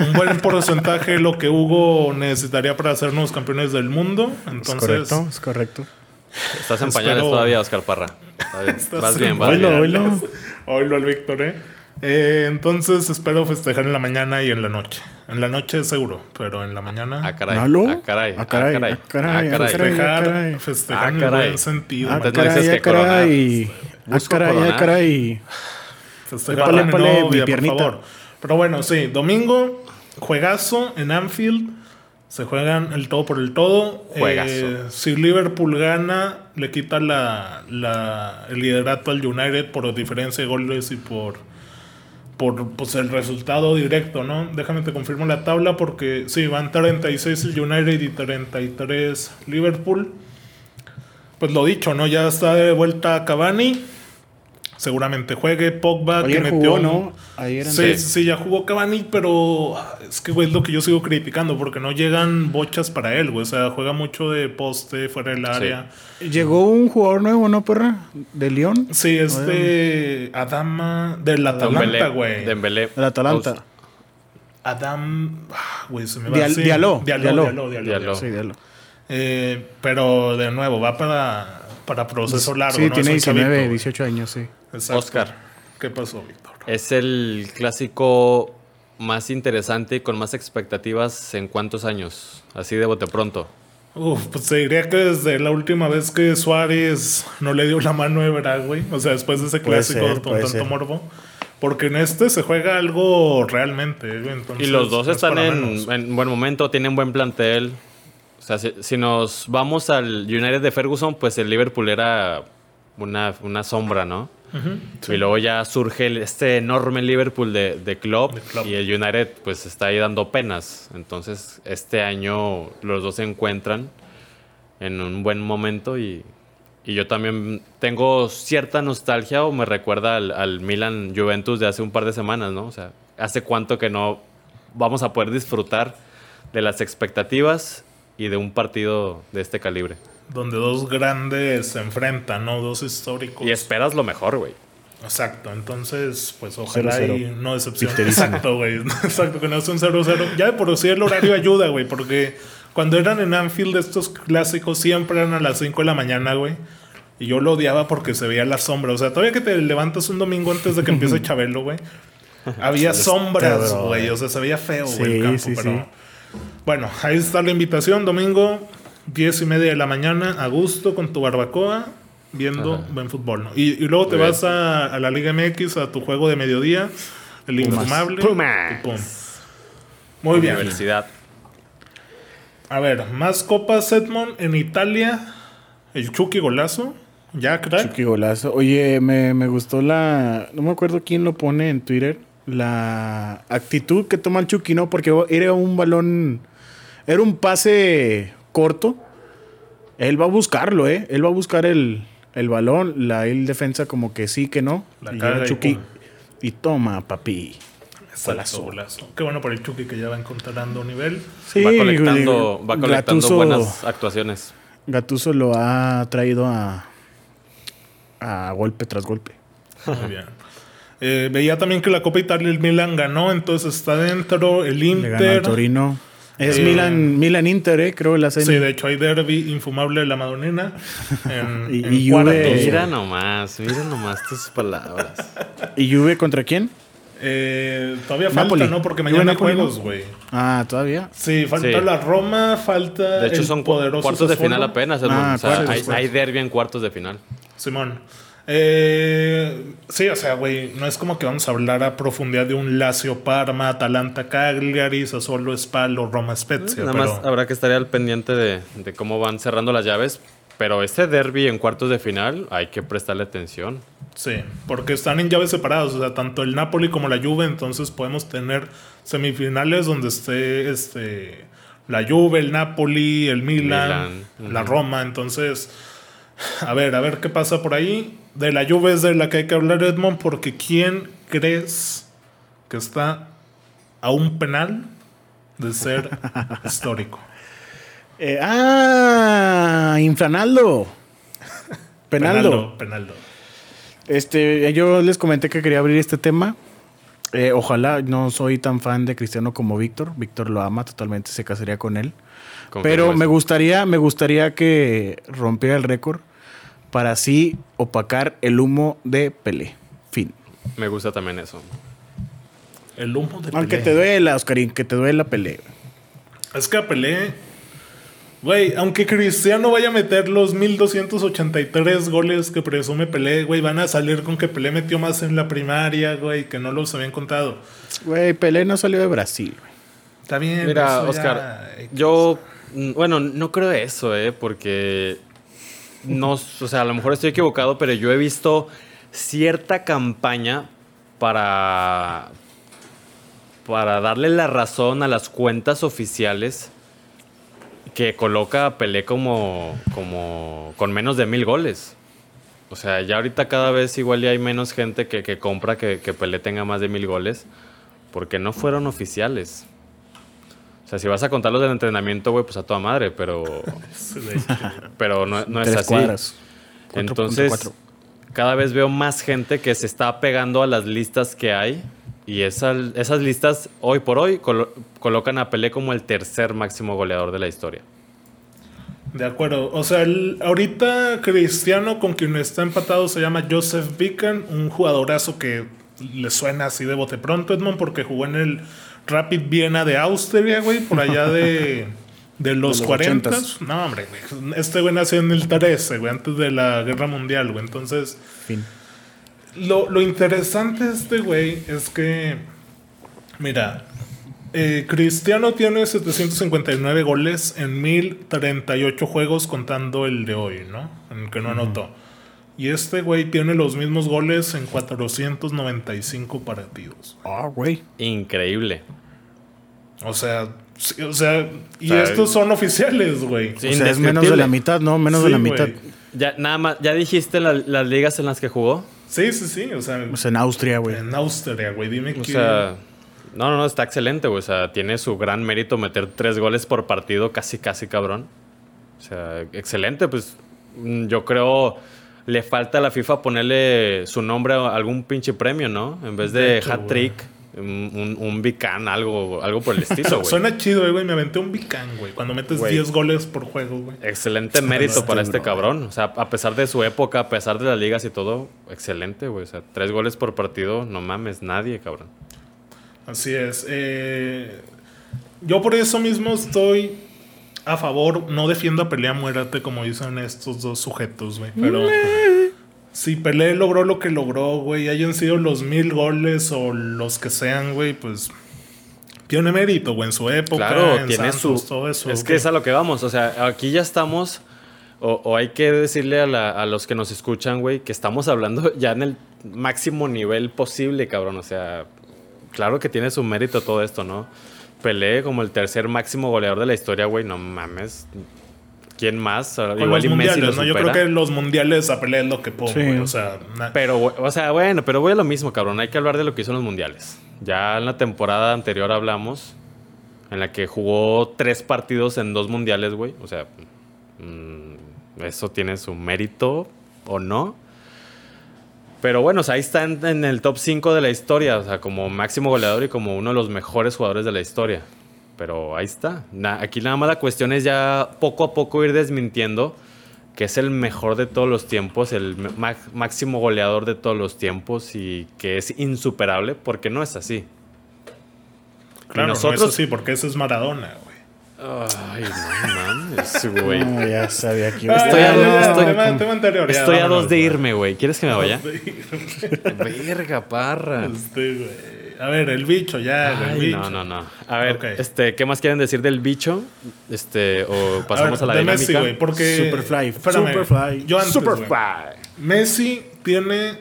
un buen porcentaje de lo que Hugo necesitaría para hacernos campeones del mundo. Es Entonces, correcto, es correcto. Estás en Espero- pañales todavía, Oscar Parra. [LAUGHS] Bien. Estás Vas en bien, vas Oilo, bien. oilo. Oílo al Víctor, ¿eh? Eh, Entonces espero festejar en la mañana y en la noche. En la noche seguro, pero en la mañana Ah, caray. ¿Nalo? Ah, caray. Ah, caray, Ah, caray. ah, caray, Ah, caray. caray. festejar, caray. festejar Ah, en el caray. buen sentido. Ah, no caray, dices ah, que caray. Ah, caray, ah, caray. Festejar Épale, a mi novia, por favor. Pero bueno, sí, domingo, juegazo en Anfield. Se juegan el todo por el todo. Juegazo. Eh, si Liverpool gana, le quita la, la- el liderato al United por diferencia de goles y por, por pues, el resultado directo, ¿no? Déjame te confirmo la tabla porque sí, van 36 el United y 33 Liverpool. Pues lo dicho, ¿no? Ya está de vuelta Cavani. Seguramente juegue Pogba. que Ayer metió jugó, un- ¿no? Ayer Sí, sí, sí, ya jugó Cavani, pero ah, es que, güey, es lo que yo sigo criticando, porque no llegan bochas para él, güey. O sea, juega mucho de poste, fuera del área. Llegó un jugador nuevo, ¿no, perra? De León. Sí, es de Adama, del Atalanta, güey. Dembélé. Del Atalanta. Adam, ah, güey, se me va Dial- sí, Diallo, Diallo. Diallo. Sí, déjalo. Eh, pero de nuevo, va para, para proceso largo. Sí, ¿no? tiene Es un 19, chavito, güey. 18 años, sí. Exacto. Oscar. ¿Qué pasó, Víctor? Es el clásico más interesante y con más expectativas en cuántos años. Así de bote pronto. Uf, pues te diría que desde la última vez que Suárez no le dio la mano de verdad, güey. O sea, después de ese clásico ser, con tanto ser. morbo. Porque en este se juega algo realmente, güey. Entonces, Y los dos no están en, en buen momento, tienen buen plantel. O sea, si, si nos vamos al United de Ferguson, pues el Liverpool era una, una sombra, ¿no? Y luego ya surge este enorme Liverpool de, de Klopp, De Klopp. y el United pues está ahí dando penas. Entonces este año los dos se encuentran en un buen momento y, y yo también tengo cierta nostalgia o me recuerda al, al Milan Juventus de hace un par de semanas, ¿no? O sea, hace cuánto que no vamos a poder disfrutar de las expectativas y de un partido de este calibre. Donde dos grandes se enfrentan, ¿no? Dos históricos. Y esperas lo mejor, güey. Exacto, entonces, pues ojalá Cero, y no decepcione. Victorísimo. Exacto, güey. [LAUGHS] Exacto, que no es un 0-0. Ya de por sí el horario ayuda, güey, porque cuando eran en Anfield estos clásicos siempre eran a las 5 de la mañana, güey. Y yo lo odiaba porque se veía la sombra. O sea, todavía que te levantas un domingo antes de que empiece [LAUGHS] Chabelo, güey. Había sombras, güey. O sea, se veía feo, güey, Sí, el campo. sí, pero... sí. Bueno, ahí está la invitación. Domingo, 10 y media de la mañana, a gusto con tu barbacoa, viendo Ajá. buen fútbol. ¿no? Y, y luego te Muy vas a, a la Liga MX, a tu juego de mediodía, el infumable. Pumas. y pum. Muy bien. Universidad. A ver, más copas Edmond en Italia. El Chucky golazo. Ya, crack. Chucky golazo. Oye, me, me gustó la. No me acuerdo quién lo pone en Twitter. La actitud que toma el Chucky, ¿no? Porque era un balón. Era un pase corto. Él va a buscarlo, ¿eh? Él va a buscar el, el balón. La el defensa, como que sí, que no. La y Chucky. Y toma, papi. Golazo. Qué bueno por el Chucky que ya va encontrando nivel. Sí, va colectando, va colectando Gattuso- buenas actuaciones. Gatuso lo ha traído a. a golpe tras golpe. Muy bien. Eh, veía también que la Copa Italia el Milan ganó, entonces está dentro el Le ganó al Inter. Torino. Es Eh, Milan, Milan Inter, eh, creo la serie. Sí, de hecho hay derby infumable de la Madonina. En, [LAUGHS] Y- en y. Juve- Mira nomás, mira nomás tus palabras. [LAUGHS] ¿Y Juve contra quién? Eh, todavía falta. ¿no? Porque mañana hay juegos, güey. Ah, todavía. Sí, falta Sí. la Roma, falta. De hecho, el son cu- poderoso cuartos de final apenas. Ah, o sea, cuartos, hay, cuartos. hay derby en cuartos de final. Simón. Eh, sí, o sea, güey, no es como que vamos a hablar a profundidad de un Lazio Parma, Atalanta Cagliari, Sassuolo Spal o Roma Spezia. Nada pero- más habrá que estar al pendiente de, de cómo van cerrando las llaves. Pero este derby en cuartos de final hay que prestarle atención. Sí, porque están en llaves separadas, o sea, tanto el Napoli como la Juve, entonces podemos tener semifinales donde esté este la Juve, el Napoli, el Milan, Milan, la. Roma, entonces a ver, a ver qué pasa por ahí. De la Juve es de la que hay que hablar Edmond porque ¿quién crees que está a un penal de ser [LAUGHS] histórico? Eh, ah, Infranaldo. Penaldo. Penaldo, Penaldo. Este, yo les comenté que quería abrir este tema. Eh, ojalá, no soy tan fan de Cristiano como Víctor. Víctor lo ama totalmente, se casaría con él. Pero me gustaría, me gustaría que rompiera el récord para así opacar el humo de Pelé. Fin. Me gusta también eso. El humo de Aunque Pelé. te duela, Oscarín, que te duela Pelé. Es que a Pelé, güey, aunque Cristiano vaya a meter los 1283 goles que presume Pelé, güey, van a salir con que Pelé metió más en la primaria, güey, que no los habían contado. Güey, Pelé no salió de Brasil. güey. Está bien. Mira, Oscar, ya- yo, mm, bueno, no creo eso, ¿eh? Porque, no, o sea, a lo mejor estoy equivocado, pero yo he visto cierta campaña para, para darle la razón a las cuentas oficiales que coloca a Pelé como, como con menos de mil goles. O sea, ya ahorita cada vez igual ya hay menos gente que, que compra que, que Pelé tenga más de mil goles porque no fueron oficiales. O sea, si vas a contar los del entrenamiento, güey, pues a toda madre, pero, [LAUGHS] pero no, no es Tres así. cuadras. Entonces, 4.4. cada vez veo más gente que se está pegando a las listas que hay. Y esa- esas listas, hoy por hoy, colo- colocan a Pelé como el tercer máximo goleador de la historia. De acuerdo. O sea, el- ahorita Cristiano con quien está empatado se llama Joseph Bican, un jugadorazo que le suena así de bote pronto, Edmond, porque jugó en el Rapid Viena de Austria, güey, por allá de, [LAUGHS] de los, los 40. 80s. No, hombre, güey. Este güey nació en el 13, güey, antes de la Guerra Mundial, güey. Entonces, Fin. lo, lo interesante de este güey es que, mira, eh, Cristiano tiene 759 goles en 1038 juegos contando el de hoy, ¿no? En el que no anotó. Y este güey tiene los mismos goles en 495 partidos. Ah, güey. Increíble. O sea, sí, o sea, y O sea, estos son oficiales, güey. Sí, o sea, es menos de la mitad, ¿no? Menos Sí, de la mitad. Ya, nada más, ¿ya dijiste la- las ligas en las que jugó? Sí, sí, sí. O sea, sea, en Austria, güey. en Austria, güey. Dime O que. sea, no, no, no, está excelente, güey. O sea, tiene su gran mérito meter tres goles por partido, casi, casi cabrón. O sea, excelente, pues mm, yo creo le falta a la FIFA ponerle su nombre a algún pinche premio, ¿no? En vez De de, hecho, hat trick, un, un, Bican, algo, algo por el [LAUGHS] estilo, güey. Suena chido, eh, güey. Me aventé un bicán, güey. Cuando metes Güey. 10 goles por juego, güey. Excelente mérito para este bro. cabrón. O sea, a pesar de su época, a pesar de las ligas y todo, excelente, güey. O sea, tres goles por partido, no mames, nadie, cabrón. Así es. Eh, yo por eso mismo estoy a favor, no defiendo a pelea muérate como dicen estos dos sujetos, güey. Pero si Pelé logró lo que logró, güey, hayan sido los mil goles o los que sean, güey, pues tiene mérito, güey, en su época, Claro, en tiene Santos, su. todo eso. es que es a lo que vamos. O sea, aquí ya estamos. O, o hay que decirle a, la- a los que nos escuchan, güey, que estamos hablando [LAUGHS] ya en el máximo nivel posible, cabrón. O sea, claro que tiene su mérito todo esto, ¿no? Pelé como el tercer máximo goleador de la historia, güey, no mames. ¿Quién más? Con Igual los y Messi lo mundiales, ¿no? Yo creo que los mundiales a Pelé es lo que pongo, Sí. güey, o sea, Pero, o sea, bueno, pero voy a lo mismo, cabrón. Hay que hablar de lo que hizo en los mundiales. Ya en la temporada anterior hablamos, en la que jugó tres partidos en dos mundiales, güey. O sea, mm, eso tiene su mérito o no. Pero bueno, o sea, ahí está en, en el top 5 de la historia, o sea, como máximo goleador y como uno de los mejores jugadores de la historia. Pero ahí está. Na- aquí nada más la cuestión es ya poco a poco ir desmintiendo que es el mejor de todos los tiempos, el máximo goleador de todos los tiempos y que es insuperable, porque no es así. claro, no, nosotros- eso sí, porque ese es Maradona. Ay, no mames, güey. No, ya sabía que iba a Estoy a- estoy- tema- tema anterior, ya, Estoy a vámonos, dos de irme, güey. ¿Quieres que me vaya? Verga, parra. Este, güey. A ver, el bicho, ya, el Ay, bicho. no, no, no. A ver, este, ¿qué más quieren decir del bicho? Este, o pasamos a, ver, la de dinámica. Messi, güey, porque... Superfly, Espérame, Superfly, Yo antes, Superfly. Messi tiene...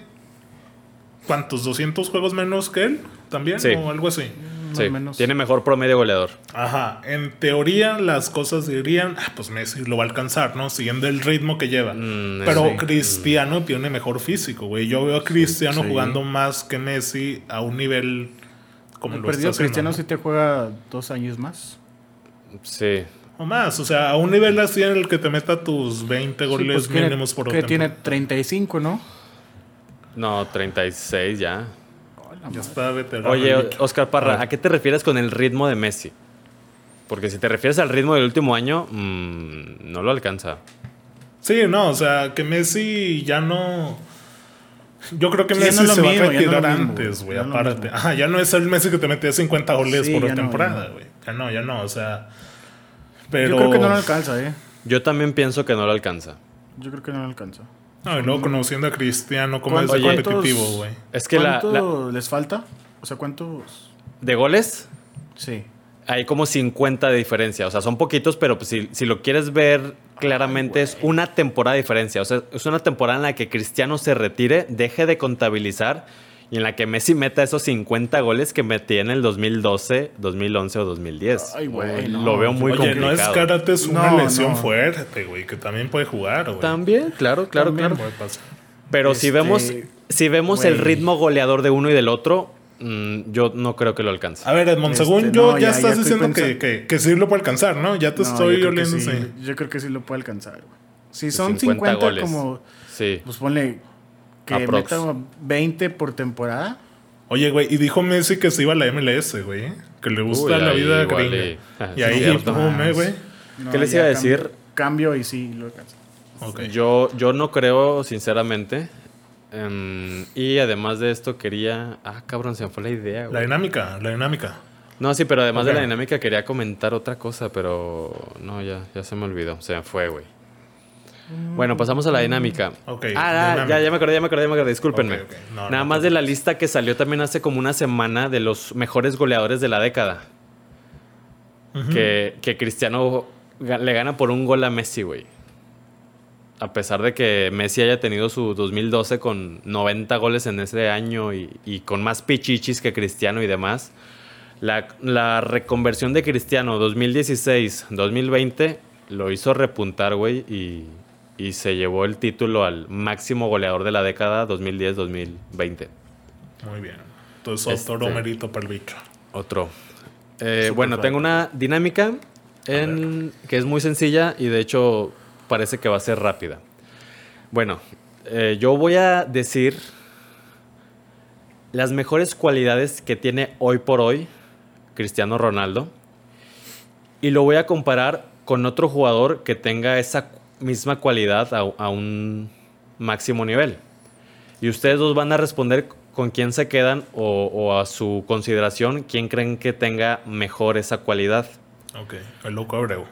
¿Cuántos? ¿200 juegos menos que él? ¿También? Sí. ¿O algo así? Más Sí, o menos. tiene mejor promedio goleador. Ajá. En teoría, las cosas dirían... Ah, pues Messi lo va a alcanzar, ¿no? Siguiendo el ritmo que lleva. Mm, Pero sí. Cristiano tiene mejor físico, güey. Yo veo a Cristiano sí. jugando más que Messi a un nivel... Como El lo perdido está Cristiano ¿no? sí te juega dos años más. Sí. O más, o sea, a un nivel así en el que te meta tus 20 Sí, goles pues, tiene- mínimos por Que tiene temporada. 35, ¿no? No, 36 ya. Ya está veterano. Oye. Oscar A Parra. ¿a qué te refieres con el ritmo de Messi? Porque si te refieres al ritmo del último año, mm, no lo alcanza. Sí, no, o sea, que Messi ya no. Yo creo que Sí, Messi no es lo se va mismo, a ya no es lo retirar antes, güey, no aparte. Ajá, ya no es el Messi que te metía 50 goles Sí, por no, temporada, güey. Ya no, ya no, o sea. Pero. Yo creo que no lo alcanza, ¿eh? Yo también pienso que no lo alcanza. Yo creo que no lo alcanza. No, y luego conociendo a Cristiano, como es de competitivo, güey. Es que ¿Cuánto la- les falta? O sea, ¿cuántos? de goles Sí. hay como 50 de diferencia. O sea, son poquitos, pero pues, si, si lo quieres ver claramente es una temporada de diferencia. O sea, es una temporada en la que Cristiano se retire, deje de contabilizar y en la que Messi meta esos 50 goles que metía en el 2012, 2011 o 2010. Ay, güey, no. Lo veo muy Oye, complicado. no es karate, es una No, lesión no. fuerte, güey, que también puede jugar, güey. También, claro, claro, También. claro. Puede pasar. Pero si Este, vemos, si vemos el ritmo goleador de uno y del otro, mm, yo no creo que lo alcance. A ver, Edmond, Este, según yo, no, ya, ya- estás ya diciendo que, que, que sí lo puede alcanzar, ¿no? Ya te No, estoy oliendo, sí. sí. Yo creo que sí lo puede alcanzar, güey. Si son 50 50, goles. como, Sí. pues ponle que Aprox. meta 20 por temporada. Oye, güey, y dijo Messi que se iba a la MLS, güey. Que le gusta Uy, la vida igual gringa. y- ah, Y ahí, pum, eh, güey. No, ¿Qué les iba a decir? Cambio y sí lo alcanza. Ok. Yo, yo no creo, sinceramente. Em, y además de esto quería... Ah, cabrón, se me fue la idea, La güey. dinámica, la dinámica. No, sí, pero además de la dinámica quería comentar otra cosa, pero no, ya, ya se me olvidó. Se me fue, güey. Bueno, pasamos a la dinámica. Ok, Ah, dinámica. ya, ya me acordé, ya me acordé, ya me acordé. Discúlpenme. No, Nada no más de la lista que salió también hace como una semana de los mejores goleadores de la década. que, que Cristiano le gana por un gol a Messi, güey. A pesar de que Messi haya tenido su 2012 con 90 goles en ese año y, y con más pichichis que Cristiano y demás, la, la reconversión de Cristiano 2016-2020 lo hizo repuntar, güey, y, y se llevó el título al máximo goleador de la década 2010-2020. Muy bien. Entonces, otro Este- mérito para el bicho. Otro. Eh, bueno, tengo una dinámica en, que es muy sencilla y de hecho parece que va a ser rápida. Bueno, eh, yo voy a decir las mejores cualidades que tiene hoy por hoy Cristiano Ronaldo y lo voy a comparar con otro jugador que tenga esa misma cualidad a, a un máximo nivel. Y ustedes dos van a responder con quién se quedan o, o a su consideración, quién creen que tenga mejor esa cualidad. Ok, el loco Abreu.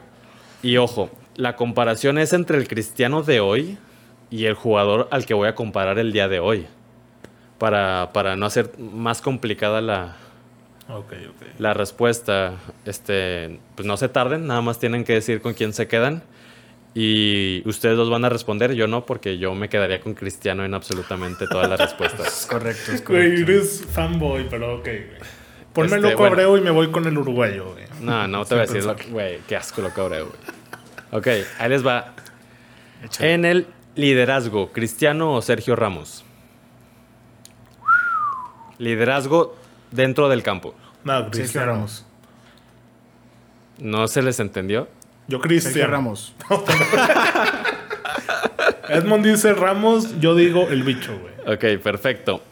Y ojo, la comparación es entre el cristiano de hoy y el jugador al que voy a comparar el día de hoy. Para, para no hacer más complicada la, la respuesta. Este, pues no se tarden, nada más tienen que decir con quién se quedan. Y ustedes dos van a responder, yo no, porque yo me quedaría con Cristiano en absolutamente todas las respuestas. [LAUGHS] Es correcto, es Güey, correcto. eres fanboy, pero ok, güey. Ponme Este, loco bueno. Abreu y me voy con el uruguayo, güey. No, no te voy a decir, lo- güey, qué asco lo cabré, güey. Ok, ahí les va. Échale. En el liderazgo, ¿Cristiano o Sergio Ramos? Liderazgo dentro del campo. No, Sergio Cristiano. Ramos. ¿No se les entendió? Yo Sergio Cristiano. Ramos. [LAUGHS] Edmond dice Ramos, yo digo el bicho, güey. Ok, perfecto.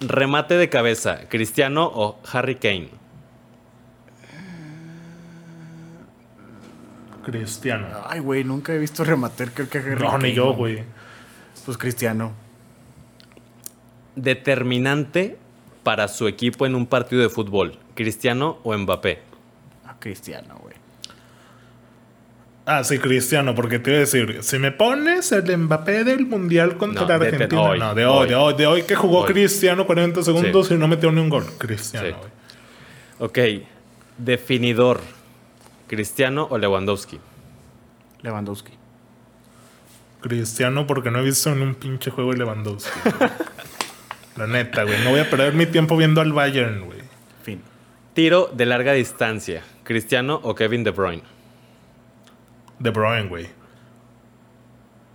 Remate de cabeza, ¿Cristiano o Harry Kane? Cristiano. Ay, güey, nunca he visto rematar. Creo que Harry No, ni Kane, yo, güey. Pues Cristiano. Determinante para su equipo en un partido de fútbol, ¿Cristiano o Mbappé? Ah, Cristiano, güey. Ah, sí, Cristiano, porque te iba a decir, si me pones el Mbappé del Mundial contra No, de- de Argentina. hoy, no, de hoy, hoy. de hoy, de hoy que jugó Hoy. Cristiano 40 segundos y no metió ni un gol. Cristiano, Sí. güey. Ok, definidor, ¿Cristiano o Lewandowski? Lewandowski. Cristiano, porque no he visto ni un pinche juego de Lewandowski. [LAUGHS] La neta, güey. No voy a perder mi tiempo viendo al Bayern, güey. Fin. Tiro de larga distancia, ¿Cristiano o Kevin De Bruyne? De Bruyne, güey.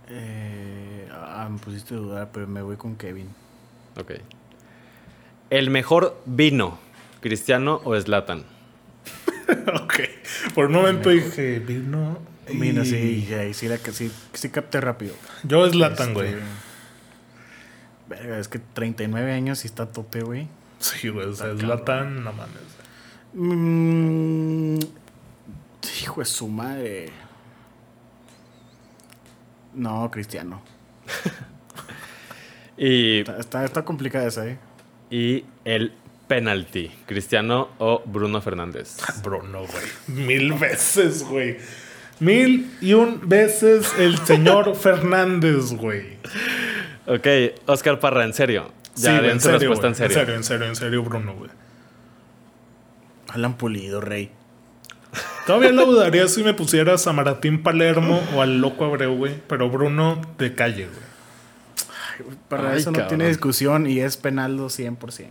Eh, ah, me pusiste a dudar, pero me voy con Kevin. Ok. El mejor vino, ¿Cristiano o Zlatan? [LAUGHS] ok. Por un momento dije, vino. y- Mira, sí, ya, sí, la, que- sí, sí capté rápido. Yo es Latan, Este, güey. Verga, es que 39 años y está a tope, güey. Sí, güey. O sea, es Latan, no mames. Mm, hijo de su madre. No, Cristiano. [LAUGHS] Y, Está, está, está complicada esa, ¿eh? y el penalti, ¿Cristiano o Bruno Fernández? [LAUGHS] Bruno, güey. Mil veces, güey. Mil y un veces el señor [LAUGHS] Fernández, güey. Ok, Oscar Parra, en serio. Ya, güey, den su respuesta en serio. En serio, en serio, en serio, Bruno, güey. Alan Pulido, rey. Todavía lo dudaría si me pusieras a Maratín Palermo o al Loco Abreu, güey. Pero Bruno de calle, güey. Para Ay, eso no tiene discusión y es penaldo 100%.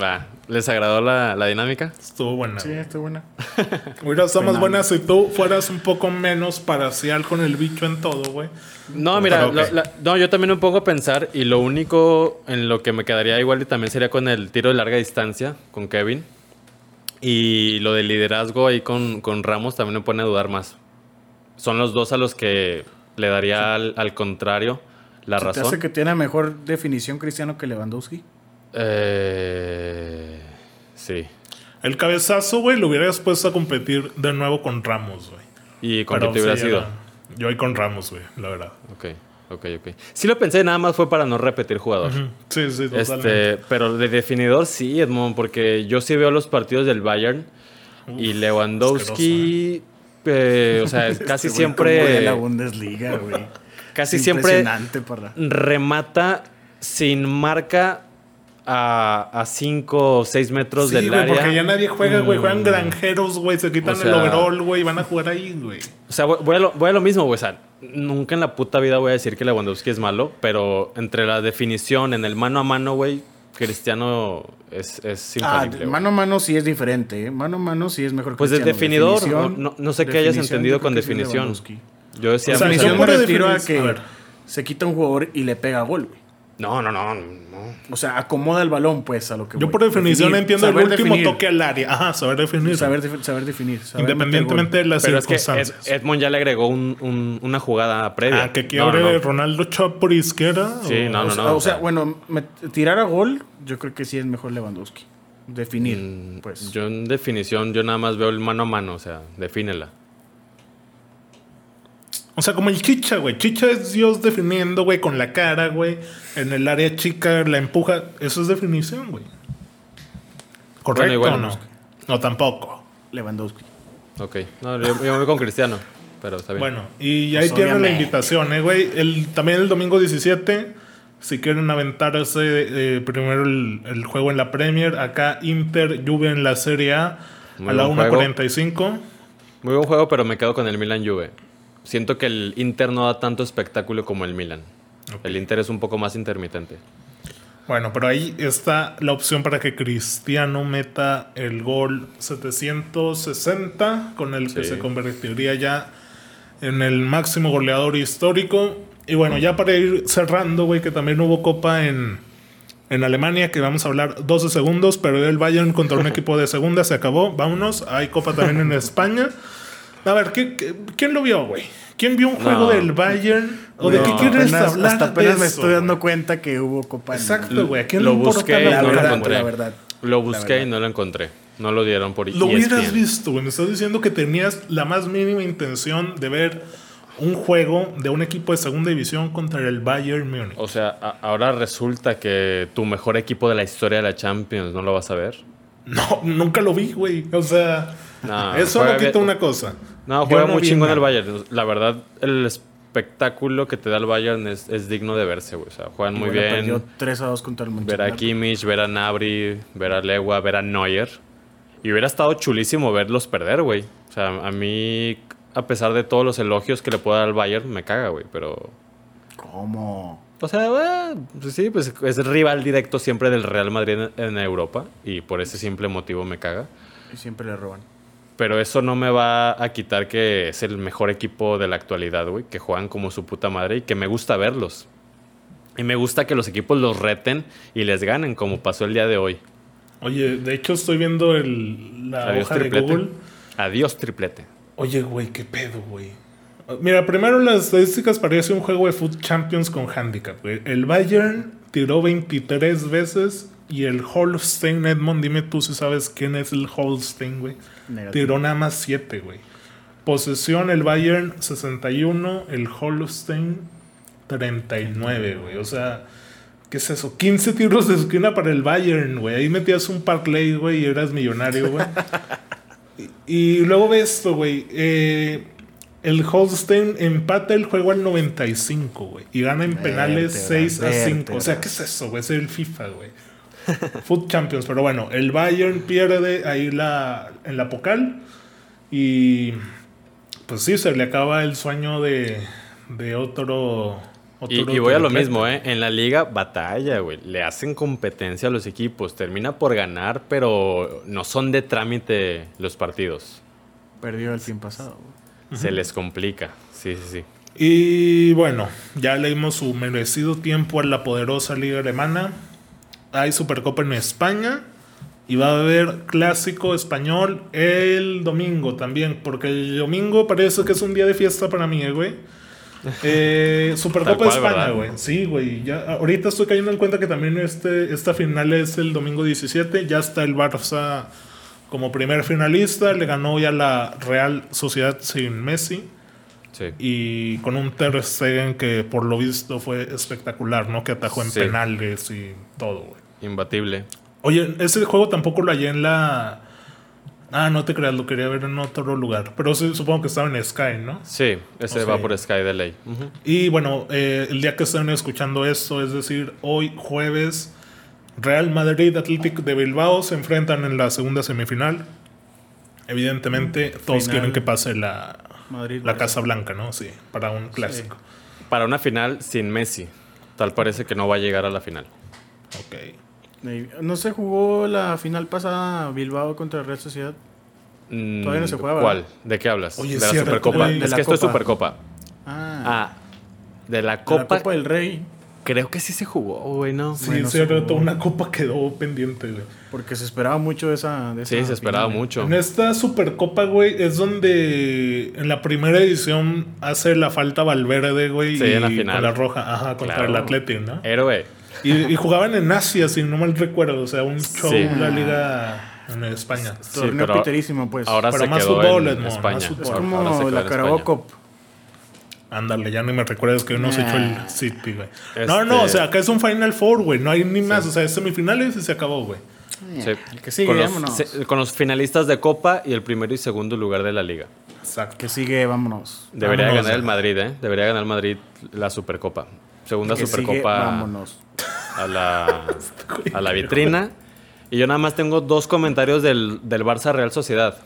Va, ¿les agradó la, la dinámica? Estuvo buena. Sí, está buena. [LAUGHS] Hubiera estado más buena si tú fueras un poco menos parcial con el bicho en todo, güey. No, mira, lo- la- no, yo también pongo a pensar y lo único en lo que me quedaría igual y también sería con el tiro de larga distancia con Kevin. Y lo del liderazgo ahí con, con Ramos también me pone a dudar más. Son los dos a los que le daría al, al contrario la ¿Se ¿Te hace razón. que tiene mejor definición Cristiano que Lewandowski? Eh, sí. El cabezazo, güey, lo hubieras puesto a competir de nuevo con Ramos, güey. ¿Y con Pero qué te hubiera sido? Yo ahí con Ramos, güey, la verdad. Ok, ok, ok. Sí lo pensé, nada más fue para no repetir jugador. Ujú. Sí, sí, totalmente. Este, pero de definidor sí, Edmond, porque yo sí veo los partidos del Bayern y Lewandowski, eh, o sea, [LAUGHS] casi Este odia siempre, la Bundesliga, güey. casi siempre parra. remata sin marca a 5 o 6 metros Sí, del güey, área. porque ya nadie juega, güey. Mm. Juegan granjeros, güey. Se quitan O sea- el overall, güey. Van a jugar ahí, güey. O sea, voy voy a, lo, voy a lo mismo, güey. O sea, nunca en la puta vida voy a decir que Lewandowski es malo, pero entre la definición, en el mano a mano, güey, Cristiano es, es Ah, infalible. mano a mano sí es diferente, ¿eh? Mano a mano sí es mejor Pues de Cristiano. definidor, Definición- no- no sé qué hayas entendido con que definición. Yo decía, O sea, pues, yo me refiero a que a se quita un jugador y le pega gol, güey. No, no, no, no. O sea, acomoda el balón, pues, a lo que Yo voy. por definición Definir, entiendo el último definir, toque al área. Ajá, saber definir. Saber, defi- saber definir. saber Independientemente de las Pero es que Ed- circunstancias. Edmond ya le agregó un- un- una jugada previa. ah, que No, quiebre no. Ronaldo Chop por izquierda. Sí, o- no, no, O sea, no. o sea, bueno, me- tirar a gol, yo creo que sí es mejor Lewandowski. Definir, Mm, pues. Yo en definición, yo nada más veo el mano a mano, o sea, defínela. O sea, como el Chicha, güey. Chicha es Dios definiendo, güey, con la cara, güey. En el área chica la empuja. Eso es definición, güey. ¿Correcto igual, o no? No, tampoco. Lewandowski. Ok. No, yo, yo me voy con Cristiano. pero está bien. Bueno, y ahí Pues tienen la invitación, ¿eh, güey? El, también el domingo 17, si quieren aventarse eh, primero el, el juego en la Premier, acá Inter, Juve en la Serie A, Muy a la buen juego. 1.45. Muy buen juego, pero me quedo con el Milan Juve. Siento que el Inter no da tanto espectáculo como el Milan. El Inter es un poco más intermitente. Bueno, pero ahí está la opción para que Cristiano meta el gol 760, con el que Sí. se convertiría ya en el máximo goleador histórico. Y bueno, ya para ir cerrando, güey, que también hubo copa en, en Alemania, que vamos a hablar 12 segundos, pero el Bayern contra un [LAUGHS] equipo de segunda se acabó. Vámonos, hay copa también en España. A ver, ¿qué, qué- quién lo vio, güey? ¿Quién vio un juego No. del Bayern? ¿O de qué quieres Apenas- hablar? Hasta de apenas me eso, estoy dando cuenta que hubo Copa Exacto, güey. ¿A quién Lo busqué y la no lo verdad, la verdad. Lo busqué y no lo encontré. No lo dieron por E Lo hubieras ESPN. visto, güey. Me estás diciendo que tenías la más mínima intención de ver un juego de un equipo de segunda división contra el Bayern Múnich. O sea, ahora resulta que tu mejor equipo de la historia de la Champions no lo vas a ver. No, nunca lo vi, güey. O sea, No, eso no quita una cosa. No, juega no muy chingón el Bayern. La verdad, el espectáculo que te da el Bayern es, es digno de verse, güey. O sea, juegan muy bueno, bien. Perdió 3 a 2 contra el Ver Manchester. a Kimmich, ver a Nabri, ver a Lewa, ver a Neuer. Y hubiera estado chulísimo verlos perder, güey. O sea, a mí, a pesar de todos los elogios que le puedo dar al Bayern, me caga, güey. Pero, ¿Cómo? o sea, eh, pues sí, pues es rival directo siempre del Real Madrid en Europa. Y por ese simple motivo me caga. Y siempre le roban. Pero eso no me va a quitar que es el mejor equipo de la actualidad, güey. Que juegan como su puta madre y que me gusta verlos. Y me gusta que los equipos los reten y les ganen, como pasó el día de hoy. Oye, de hecho estoy viendo el, la Adiós, hoja de triplete. Google. Adiós, triplete. Oye, güey, qué pedo, güey. Mira, primero las estadísticas parece un juego de Foot Champions con handicap, güey. El Bayern tiró 23 veces y el Holstein, Edmond, dime tú si sabes quién es el Holstein, güey. Tiró nada más 7, güey. Posesión, el Bayern 61, el Holstein 39, güey. O sea, ¿qué es eso? 15 tiros de esquina para el Bayern, güey. Ahí metías un parlay, güey, y eras millonario, güey. [LAUGHS] y, y luego ve esto, güey. Eh, el Holstein empata el juego al 95, güey. Y gana en penales Vértebra, 6 a 5. O sea. ¿qué es eso, güey? Es el FIFA, güey. Foot Champions. Pero bueno, el Bayern pierde ahí la, en la Pocal. Y pues sí, se le acaba el sueño de, de otro. Y, otro y voy a lo mismo, ¿eh? En la liga, batalla, güey. Le hacen competencia a los equipos. Termina por ganar, pero no son de trámite los partidos. Perdió el fin pasado. güey. Se les complica. Sí, sí, sí. Y bueno, ya le dimos su merecido tiempo a la poderosa liga alemana. Hay Supercopa en España. Y va a haber clásico español el domingo también. Porque el domingo parece que es un día de fiesta para mí, eh, güey. [LAUGHS] Eh, Supercopa cual, España, güey. Sí, güey. Ya, ahorita estoy cayendo en cuenta que también este, esta final es el domingo 17. Ya está el Barça como primer finalista. Le ganó ya la Real Sociedad sin Messi. Sí. Y con un Ter Stegen que por lo visto fue espectacular, ¿no? Que atajó en Sí. penales y todo, güey. Imbatible. Oye, ese juego tampoco lo hallé en la... Ah, no te creas, lo quería ver en otro lugar. Pero sí, supongo que estaba en Sky, ¿no? Sí, ese va por Sky de ley. Y bueno, eh, el día que estén escuchando esto, es decir, hoy jueves, Real Madrid Athletic de Bilbao se enfrentan en la segunda semifinal. Evidentemente, todos Final. quieren que pase la, Madrid. la. Casa Blanca, ¿no? Sí, para un clásico. Para una final sin Messi. Tal parece que no va a llegar a la final. Ok. ¿No se jugó la final pasada Bilbao contra Real Sociedad? Mm, Todavía no se juega, ¿Cuál? ¿De qué hablas? Oye, de la cierto, Supercopa. Es De la que esto es Copa. Supercopa. Ah, Ah, de la la Copa. Copa del Rey. Creo que sí se jugó, güey, ¿no? Sí, Bueno, cierto, supongo. una copa quedó pendiente, güey. Porque se esperaba mucho de esa. De Sí, esa se esperaba final, mucho. En esta Supercopa, güey, es donde en la primera edición hace la falta Valverde, güey. Sí, y en la final. Con la roja, ajá, contra Claro. el Atlético, ¿no? Héroe. Y, y jugaban en Asia, si no mal recuerdo. O sea, un show, Sí. la liga en España. Sí, Torneo piterísimo, pues. Ahora Pero se más quedó fútbol, en Edmond, España. más es fútbol. Ahora- como ahora se la. Ándale, ya ni me recuerdas que uno se echó el Nah. City, güey. Este- No, no, o sea, acá es un Final Four, güey. No hay ni más. O sea, es semifinales y se acabó, güey. Sí. El que sigue, con, los, vámonos. se- con los finalistas de Copa y el primero y segundo lugar de la liga. Exacto. Que sigue, vámonos. Debería Vámonos. ganar el Madrid, ¿eh? Debería ganar el Madrid la Supercopa. Segunda Supercopa vámonos. a la, [LAUGHS] a la vitrina. Y yo nada más tengo dos comentarios del, del Barça Real Sociedad.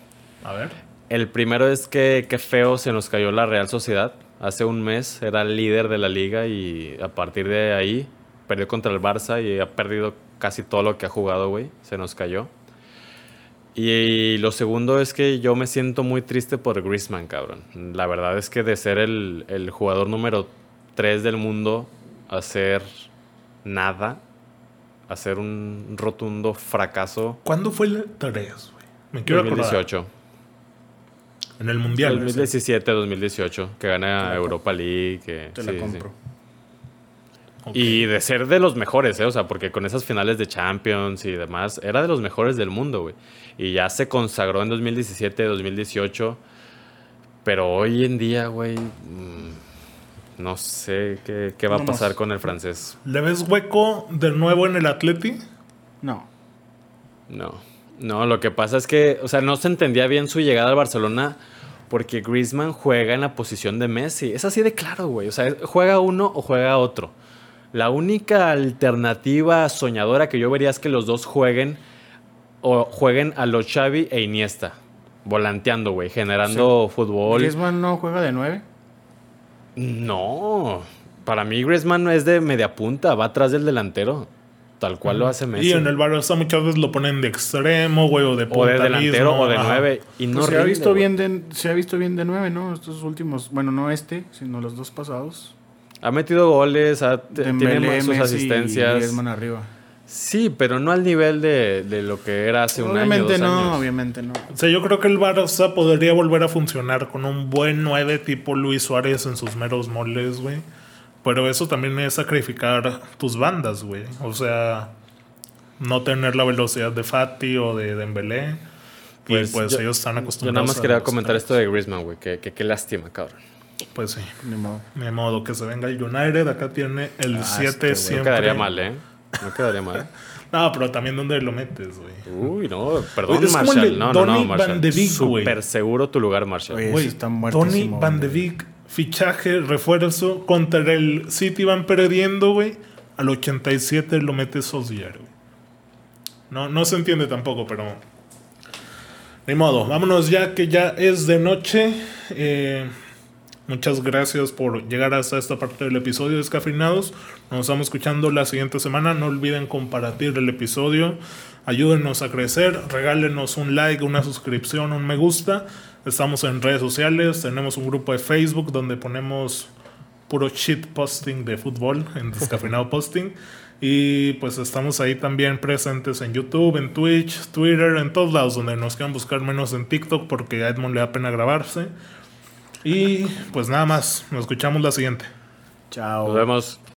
A ver. El primero es que qué feo se nos cayó la Real Sociedad. Hace un mes era el líder de la liga y a partir de ahí perdió contra el Barça y ha perdido casi todo lo que ha jugado, güey. Se nos cayó. Y lo segundo es que yo me siento muy triste por Griezmann, cabrón. La verdad es que de ser el, el jugador número 3 del mundo a ser nada, a ser un rotundo fracaso. ¿Cuándo fue el 3, güey? Me quiero acordar. 2018. En el Mundial. ese. 2017, 2018, que gana Europa League. Que, Te sí, la sí. compro. Y de ser de los mejores, ¿eh? O sea, porque con esas finales de Champions y demás, era de los mejores del mundo, güey. Y ya se consagró en 2017, 2018. Pero hoy en día, güey, mm, no sé qué, qué va a pasar con el francés. ¿Le ves hueco de nuevo en el Atleti? No. No, no, lo que pasa es que, o sea, no se entendía bien su llegada al Barcelona porque Griezmann juega en la posición de Messi. Es así de claro, güey. O sea, juega uno o juega otro. La única alternativa soñadora que yo vería es que los dos jueguen o jueguen a los Xavi e Iniesta. Volanteando, güey, generando fútbol. Griezmann no juega de 9. No, para mí Griezmann no es de media punta, va atrás del delantero. Tal cual lo hace Messi. Y en el Barça muchas veces lo ponen de extremo, güey, o de o de punta delantero mismo, o de ajá. nueve. Y no Pues se, ha visto güey. bien de, se ha visto bien de 9, ¿no? Estos últimos. Bueno, no este, sino los dos pasados. Ha metido goles, ha- tiene sus Messi y asistencias. Griezmann arriba. Sí, pero no al nivel de, de lo que era hace un año, obviamente dos no, años. obviamente no. O sea, yo creo que el Barça podría volver a funcionar con un buen 9 tipo Luis Suárez en sus meros moles, güey. Pero eso también es sacrificar tus bandas, güey. O sea, no tener la velocidad de Fati o de Dembélé. Pues y pues yo- ellos están Yo acostumbrados nada más quería comentar esto de Griezmann, güey. Que, que qué lástima, cabrón. Pues sí. Ni modo. De modo que se venga el United. Acá tiene el Ah, 7 este güey. No siempre. quedaría mal, ¿eh? No quedaría mal. [LAUGHS] No, pero también donde lo metes, güey. Uy, no, perdón, Oye, es como el Marshall. de No, no, no, Donny Marshall. Van de Beek, güey. Súper seguro tu lugar, Marshall. Oye, Güey, está Tony Van de. Beek, fichaje, refuerzo. Contra el City van perdiendo, güey. Al 87 lo mete Sosier, güey. No, no se entiende tampoco, pero. Ni modo, vámonos ya que ya es de noche. Eh, muchas gracias por llegar hasta esta parte del episodio de Descafeinados. Nos estamos escuchando la siguiente semana. No olviden compartir el episodio. Ayúdenos a crecer. Regálenos un like, una suscripción, un me gusta. Estamos en redes sociales. Tenemos un grupo de Facebook donde ponemos puro shit posting de fútbol en Descafeinado [LAUGHS] Posting. Y pues estamos ahí también presentes en YouTube, en Twitch, Twitter, en todos lados donde nos quieran buscar menos en TikTok porque a Edmond le da pena grabarse. Y pues nada más, nos escuchamos la siguiente. Chao. Nos vemos.